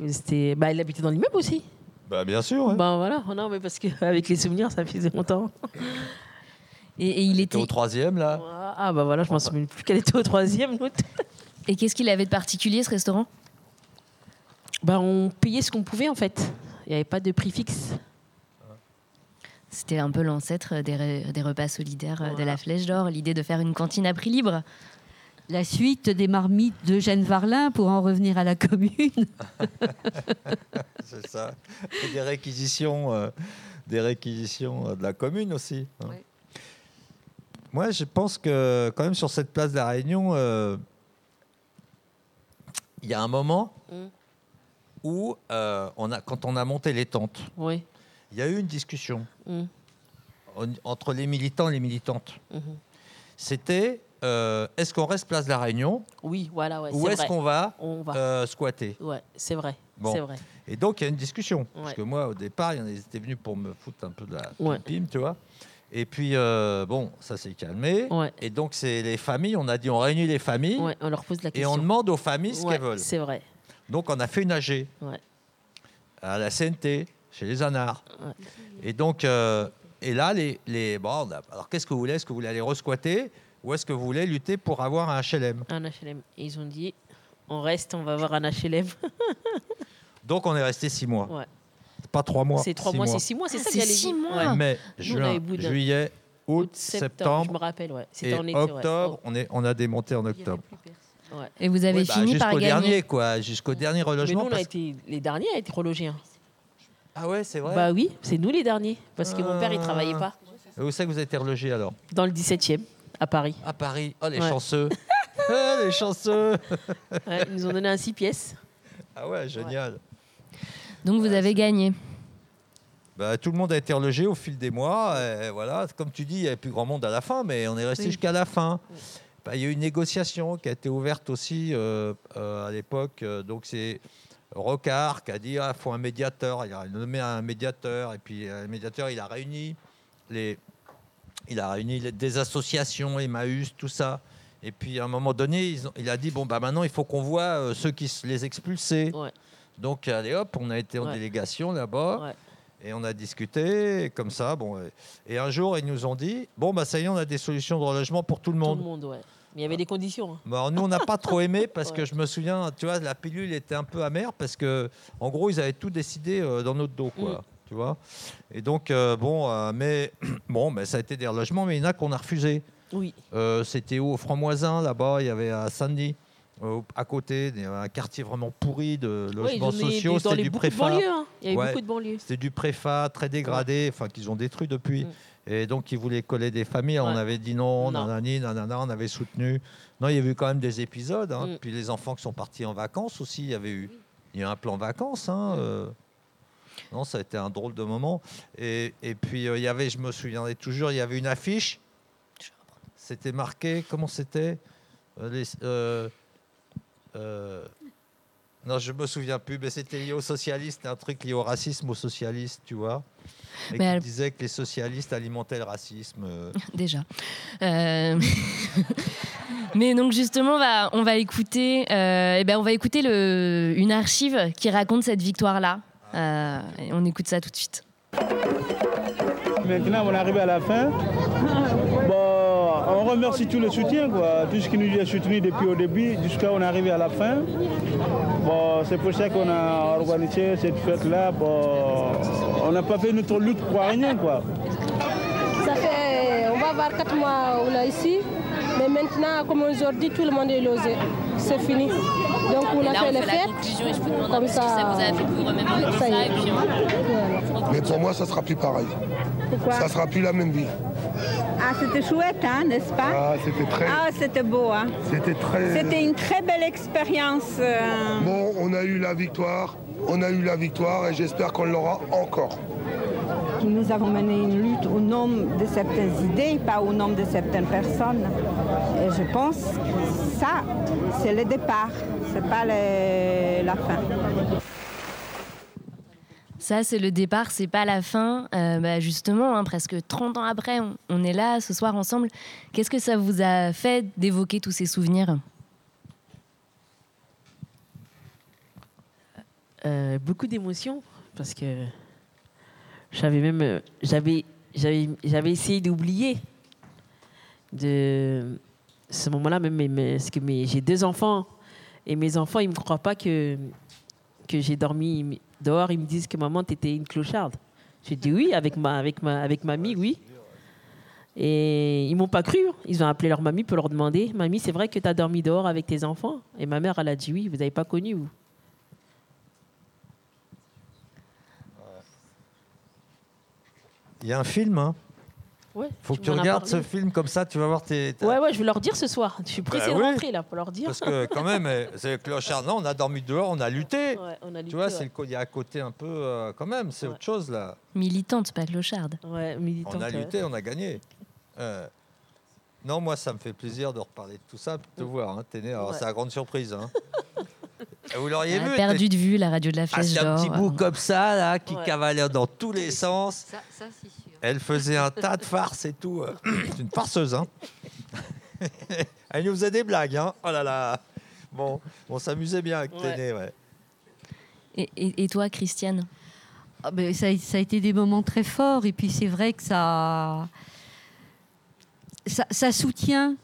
c'était. Bah, elle habitait dans l'immeuble aussi. Bah, bien sûr. Bah voilà, non, mais parce qu'avec les souvenirs, ça faisait longtemps. Et, il était au troisième, là. Ah, bah voilà, je m'en souviens plus qu'elle était au troisième, l'autre. Et qu'est-ce qu'il avait de particulier, ce restaurant? Bah, on payait ce qu'on pouvait, en fait. Il n'y avait pas de prix fixe. C'était un peu l'ancêtre des, re- des repas solidaires euh, de la Flèche d'Or, l'idée de faire une cantine à prix libre. La suite des marmites d'Eugène Varlin, pour en revenir à la commune. c'est ça. Et des réquisitions, euh, des réquisitions euh, de la commune aussi. hein. Moi, je pense que quand même sur cette place de la Réunion, euh, il y a un moment Mm. où, euh, on a, quand on a monté les tentes, Oui. il y a eu une discussion Mm. en- entre les militants et les militantes. Mhm. C'était euh, est-ce qu'on reste place de la Réunion Oui, voilà, ouais. ou est-ce qu'on va, On va. euh, squatter Ouais, c'est vrai. Bon. C'est vrai. Et donc, il y a une discussion. Parce que moi, au départ, ils étaient venus pour me foutre un peu de la Ouais. pim, tu vois. Et puis, euh, bon, ça s'est calmé. Et donc, c'est les familles, on a dit, on réunit les familles. Ouais, on leur pose la Et question. on demande aux familles ce Ouais, qu'elles veulent. C'est vrai. Donc, on a fait une AG à la CNT, chez les Anards. Et donc, euh, et là, les, les bon, a- alors qu'est-ce que vous voulez? Est-ce que vous voulez aller resquatter? Ou est-ce que vous voulez lutter pour avoir un HLM Un HLM. Et ils ont dit, on reste, on va avoir un HLM. Donc, on est resté six mois. Ouais. Pas trois mois. C'est trois six mois, c'est six mois, c'est Ah, ça c'est six mois. Ouais. Mai, Nous, on juin, juillet, août, septembre. Je me rappelle, ouais. C'était Et en été, ouais. octobre, on, est, on a démonté en octobre. Ouais. Et vous avez bah, fini par jusqu'au gagner. dernier, quoi, jusqu'au dernier Mais nous, relogement. on a été les derniers à être relogés. hein. Ah ouais, c'est vrai. Bah oui, c'est nous les derniers. Parce que mon père, il travaillait pas. Et Où c'est que vous êtes relogé alors? Dans le 17e, à Paris. À Paris. Oh, les Ouais. chanceux. Ah, les chanceux. Ouais, ils nous ont donné un 6 pièces. Ah ouais, génial. Donc vous avez gagné. Bah, tout le monde a été relogé au fil des mois. et voilà, comme tu dis, il n'y avait plus grand monde à la fin, mais on est resté Oui. jusqu'à la fin. Bah, Il y a eu une négociation qui a été ouverte aussi euh, euh, à l'époque. Euh, Donc c'est Rocard qui a dit il faut un médiateur. Il a nommé un médiateur et puis euh, le médiateur il a réuni les, il a réuni des associations, Emmaüs, tout ça. Et puis à un moment donné, ils ont- il a dit bon bah maintenant il faut qu'on voit euh, ceux qui les expulser. Donc allez hop, on a été en Ouais. délégation là-bas. Et on a discuté, comme ça, bon. et- un jour, ils nous ont dit, bon, bah ça y est, on a des solutions de relogement pour tout le Tout monde. le monde, ouais. Mais il y avait des conditions. hein. Bah, alors, nous, on n'a pas trop aimé parce que Ouais. je me souviens, tu vois, la pilule était un peu amère parce que, en gros, ils avaient tout décidé euh, dans notre dos, quoi. Mm. Tu vois. Et donc, euh, bon, euh, mais bon, mais ça a été des relogements, mais il y en a qu'on a refusé. Oui. Euh, C'était où au Franc-Moisin, là-bas, il y avait à euh, à côté, un quartier vraiment pourri de Ouais, logements des- sociaux. C'était du préfat. hein. Il y avait beaucoup de banlieues. C'était du préfat très dégradé, enfin qu'ils ont détruit depuis. Et donc ils voulaient coller des familles. On Mm. Ouais. avait dit non, Non. nanani, nanana, on avait soutenu. Non, il y a eu quand même des épisodes. hein. Mm. Puis les enfants qui sont partis en vacances aussi, il y avait eu. Il y a eu un plan vacances. hein, euh. Non, ça a été un drôle de moment. Et, et puis euh, il y avait, je me souviendrai toujours, il y avait une affiche. C'était marqué, comment c'était Euh, euh, Non, je me souviens plus, mais c'était lié aux socialistes, un truc lié au racisme aux socialistes, tu vois. Et Mais elle- disait que les socialistes alimentaient le racisme. Déjà. Euh, Mais donc justement, on va, on va écouter, euh, eh ben, on va écouter le, une archive qui raconte cette victoire-là. Euh, et on écoute ça tout de suite. Maintenant, on est arrivé à la fin. Bon, on remercie tout le soutien, quoi. Tout ce qui nous a soutenu depuis au début jusqu'à on est arrivé à la fin. Bon, c'est pour ça qu'on a organisé cette fête-là. Bon, on n'a pas fait notre lutte pour rien, quoi. Ça fait, on va avoir 4 mois on est ici, mais maintenant, comme aujourd'hui, tout le monde est logé. C'est fini. Donc on a fait les fêtes. comme ça vous a fait pour remémorer tout Ça y ça, est. et puis on- Mais pour moi, ça sera plus pareil. Pourquoi? Ça sera plus la même vie. Ah, c'était chouette, hein, n'est-ce pas? Ah, c'était très- Ah, c'était beau, hein. C'était très. C'était une très belle expérience. euh, Bon, on a eu la victoire. On a eu la victoire et j'espère qu'on l'aura encore. Nous avons mené une lutte au nom de certaines idées, pas au nom de certaines personnes. Et je pense que ça, c'est le départ, c'est pas le- la fin. Ça, c'est le départ, c'est pas la fin. Euh, bah, justement, hein, presque 30 ans après, on, on est là ce soir ensemble. Qu'est-ce que ça vous a fait d'évoquer tous ces souvenirs? Euh, beaucoup d'émotions parce que j'avais même euh, j'avais j'avais j'avais essayé d'oublier de ce moment-là même parce que j'ai deux enfants et mes enfants ils me croient pas que que j'ai dormi dehors ils me disent que maman t'étais une clocharde j'ai dit oui avec ma avec ma avec mamie oui et ils m'ont pas cru. Ils ont appelé leur mamie pour leur demander Mamie, c'est vrai que tu as dormi dehors avec tes enfants? Et ma mère, elle a dit Oui, vous n'avez pas connu, vous. Il y a un film, hein Ouais, Faut que tu regardes ce film comme ça, tu vas voir tes. Ouais, ouais, je vais leur dire ce soir. Je suis pressée Bah de oui. rentrer là pour leur dire. Parce que quand même, eh, c'est clochard. Non, on a dormi dehors, on a lutté. Ouais, on a lutté, tu vois, ouais. c'est le co- il y a un côté un peu euh, quand même, c'est autre chose là. Militante, pas clocharde. Ouais, militante. On a lutté, on a gagné. Euh, non, moi, ça me fait plaisir de reparler de tout ça, de te voir. Hein, t'es né. Alors, Ouais. c'est la grande surprise. Hein. Vous l'auriez vu perdu de vue la radio de la Ah, Flèche c'est un petit bout comme ça, là, qui Ouais. cavalait dans tous les sens. Ça, ça, c'est sûr. Elle faisait un tas de farces et tout. euh. C'est une farceuse, hein. Elle nous faisait des blagues, hein. Oh là là. Bon, on s'amusait bien avec Ouais. Téné, ouais. Et, et- et toi, Christiane? Ah ben, ça, a- ça a été des moments très forts. Et puis c'est vrai que ça, ça, ça soutient,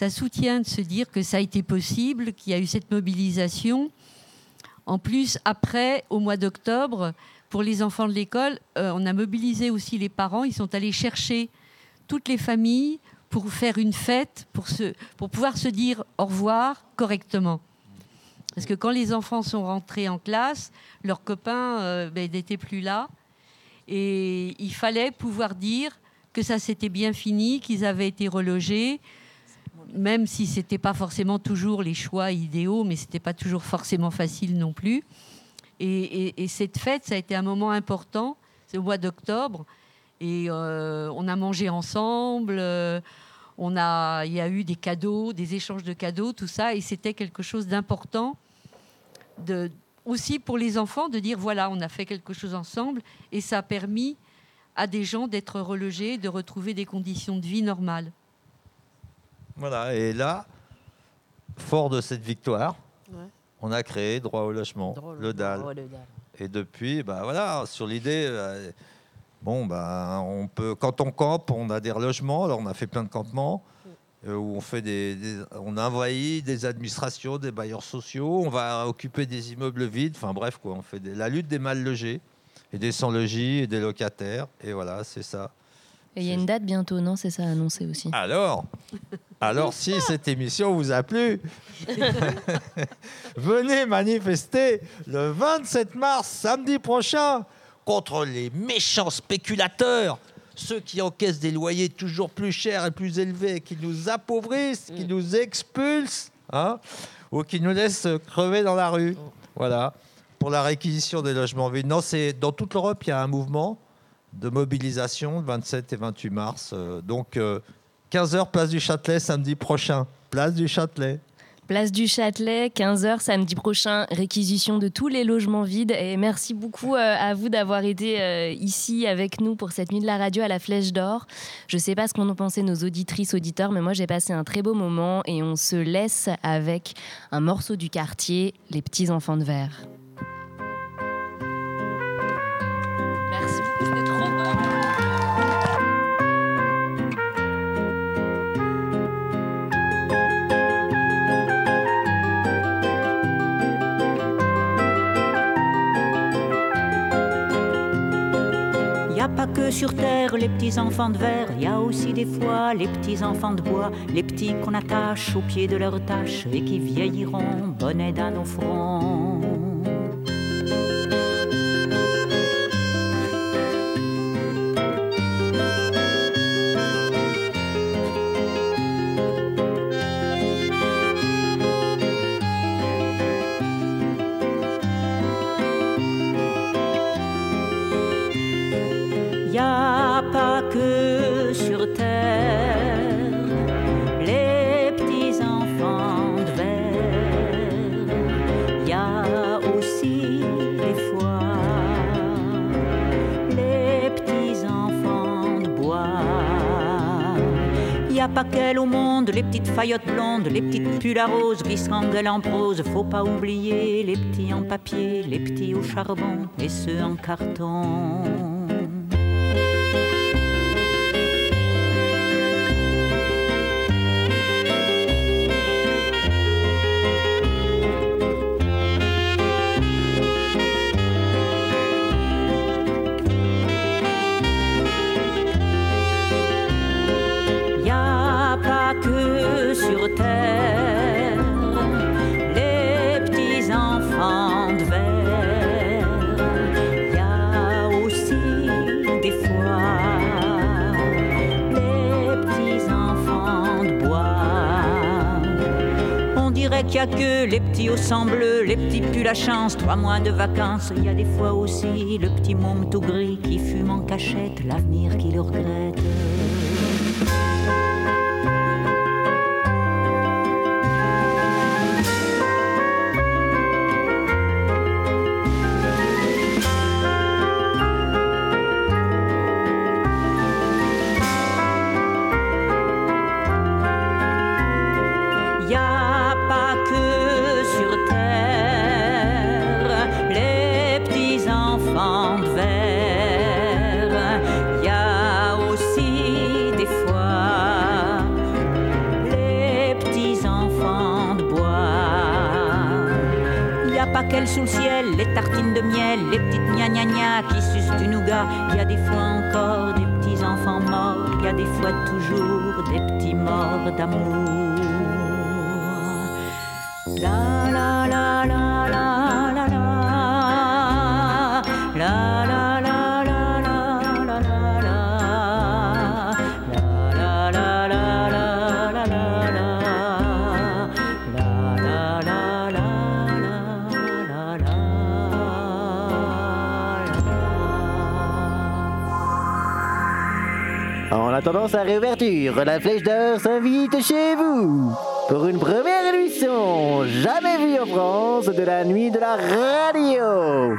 ça soutient de se dire que ça a été possible, qu'il y a eu cette mobilisation. En plus, après, au mois d'octobre, pour les enfants de l'école, euh, on a mobilisé aussi les parents. Ils sont allés chercher toutes les familles pour faire une fête, pour, pouvoir se dire au revoir correctement. Parce que quand les enfants sont rentrés en classe, leurs copains euh, ben, n'étaient plus là. Et il fallait pouvoir dire que ça s'était bien fini, qu'ils avaient été relogés, même si ce n'était pas forcément toujours les choix idéaux, mais ce n'était pas toujours forcément facile non plus. Et, et- et cette fête, ça a été un moment important, c'est au mois d'octobre, et euh, on a mangé ensemble, euh, on a, il y a eu des cadeaux, des échanges de cadeaux, tout ça, et c'était quelque chose d'important aussi pour les enfants de dire voilà, on a fait quelque chose ensemble et ça a permis à des gens d'être relogés, de retrouver des conditions de vie normales. Voilà, et là, fort de cette victoire, Ouais. on a créé Droit au logement, Droit au le DAL. Ouais, le DAL. Et depuis, bah voilà, sur l'idée, euh, bon, bah, on peut, quand on campe, on a des relogements. Alors, on a fait plein de campements euh, où on fait des, des- on a envahi des administrations, des bailleurs sociaux. On va occuper des immeubles vides. Enfin bref, quoi, on fait des- la lutte des mal logés et des sans logis et des locataires. Et voilà, c'est ça. Et il y a une date bientôt, non? C'est ça annoncé aussi. Alors, alors si cette émission vous a plu, venez manifester le 27 mars, samedi prochain, contre les méchants spéculateurs, ceux qui encaissent des loyers toujours plus chers et plus élevés, qui nous appauvrissent, qui nous expulsent, hein, ou qui nous laissent crever dans la rue. Voilà, pour la réquisition des logements vides. Non, c'est dans toute l'Europe, il y a un mouvement de mobilisation le 27 et 28 mars. Euh, donc, 15h, place du Châtelet, samedi prochain. Place du Châtelet. Place du Châtelet, 15h samedi prochain, réquisition de tous les logements vides. Et merci beaucoup euh, à vous d'avoir été euh, ici avec nous pour cette nuit de la radio à la Flèche d'Or. Je ne sais pas ce qu'en ont pensé nos auditrices, auditeurs, mais moi j'ai passé un très beau moment et on se laisse avec un morceau du quartier, Les petits enfants de verre. Pas que sur terre les petits enfants de verre, y a aussi des fois les petits enfants de bois, les petits qu'on attache au pied de leurs tâches et qui vieilliront bonnet à nos fronts. Au monde, les petites faillottes blondes, les petites pulls à rose, glissant gueule en prose. Faut pas oublier les petits en papier, les petits au charbon et ceux en carton. Les petits au sang bleu, les petits pulls à chance, trois mois de vacances. Il y a des fois aussi le petit môme tout gris qui fume en cachette, l'avenir qu'il regrette. Sa réouverture, la Flèche d'Or s'invite chez vous pour une première émission jamais vue en France de la nuit de la radio.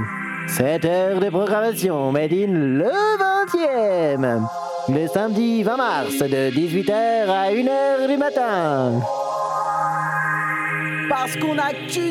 7 heures de programmation made in le 20e. Le samedi 20 mars de 18h à 1h du matin. Parce qu'on qu'une vie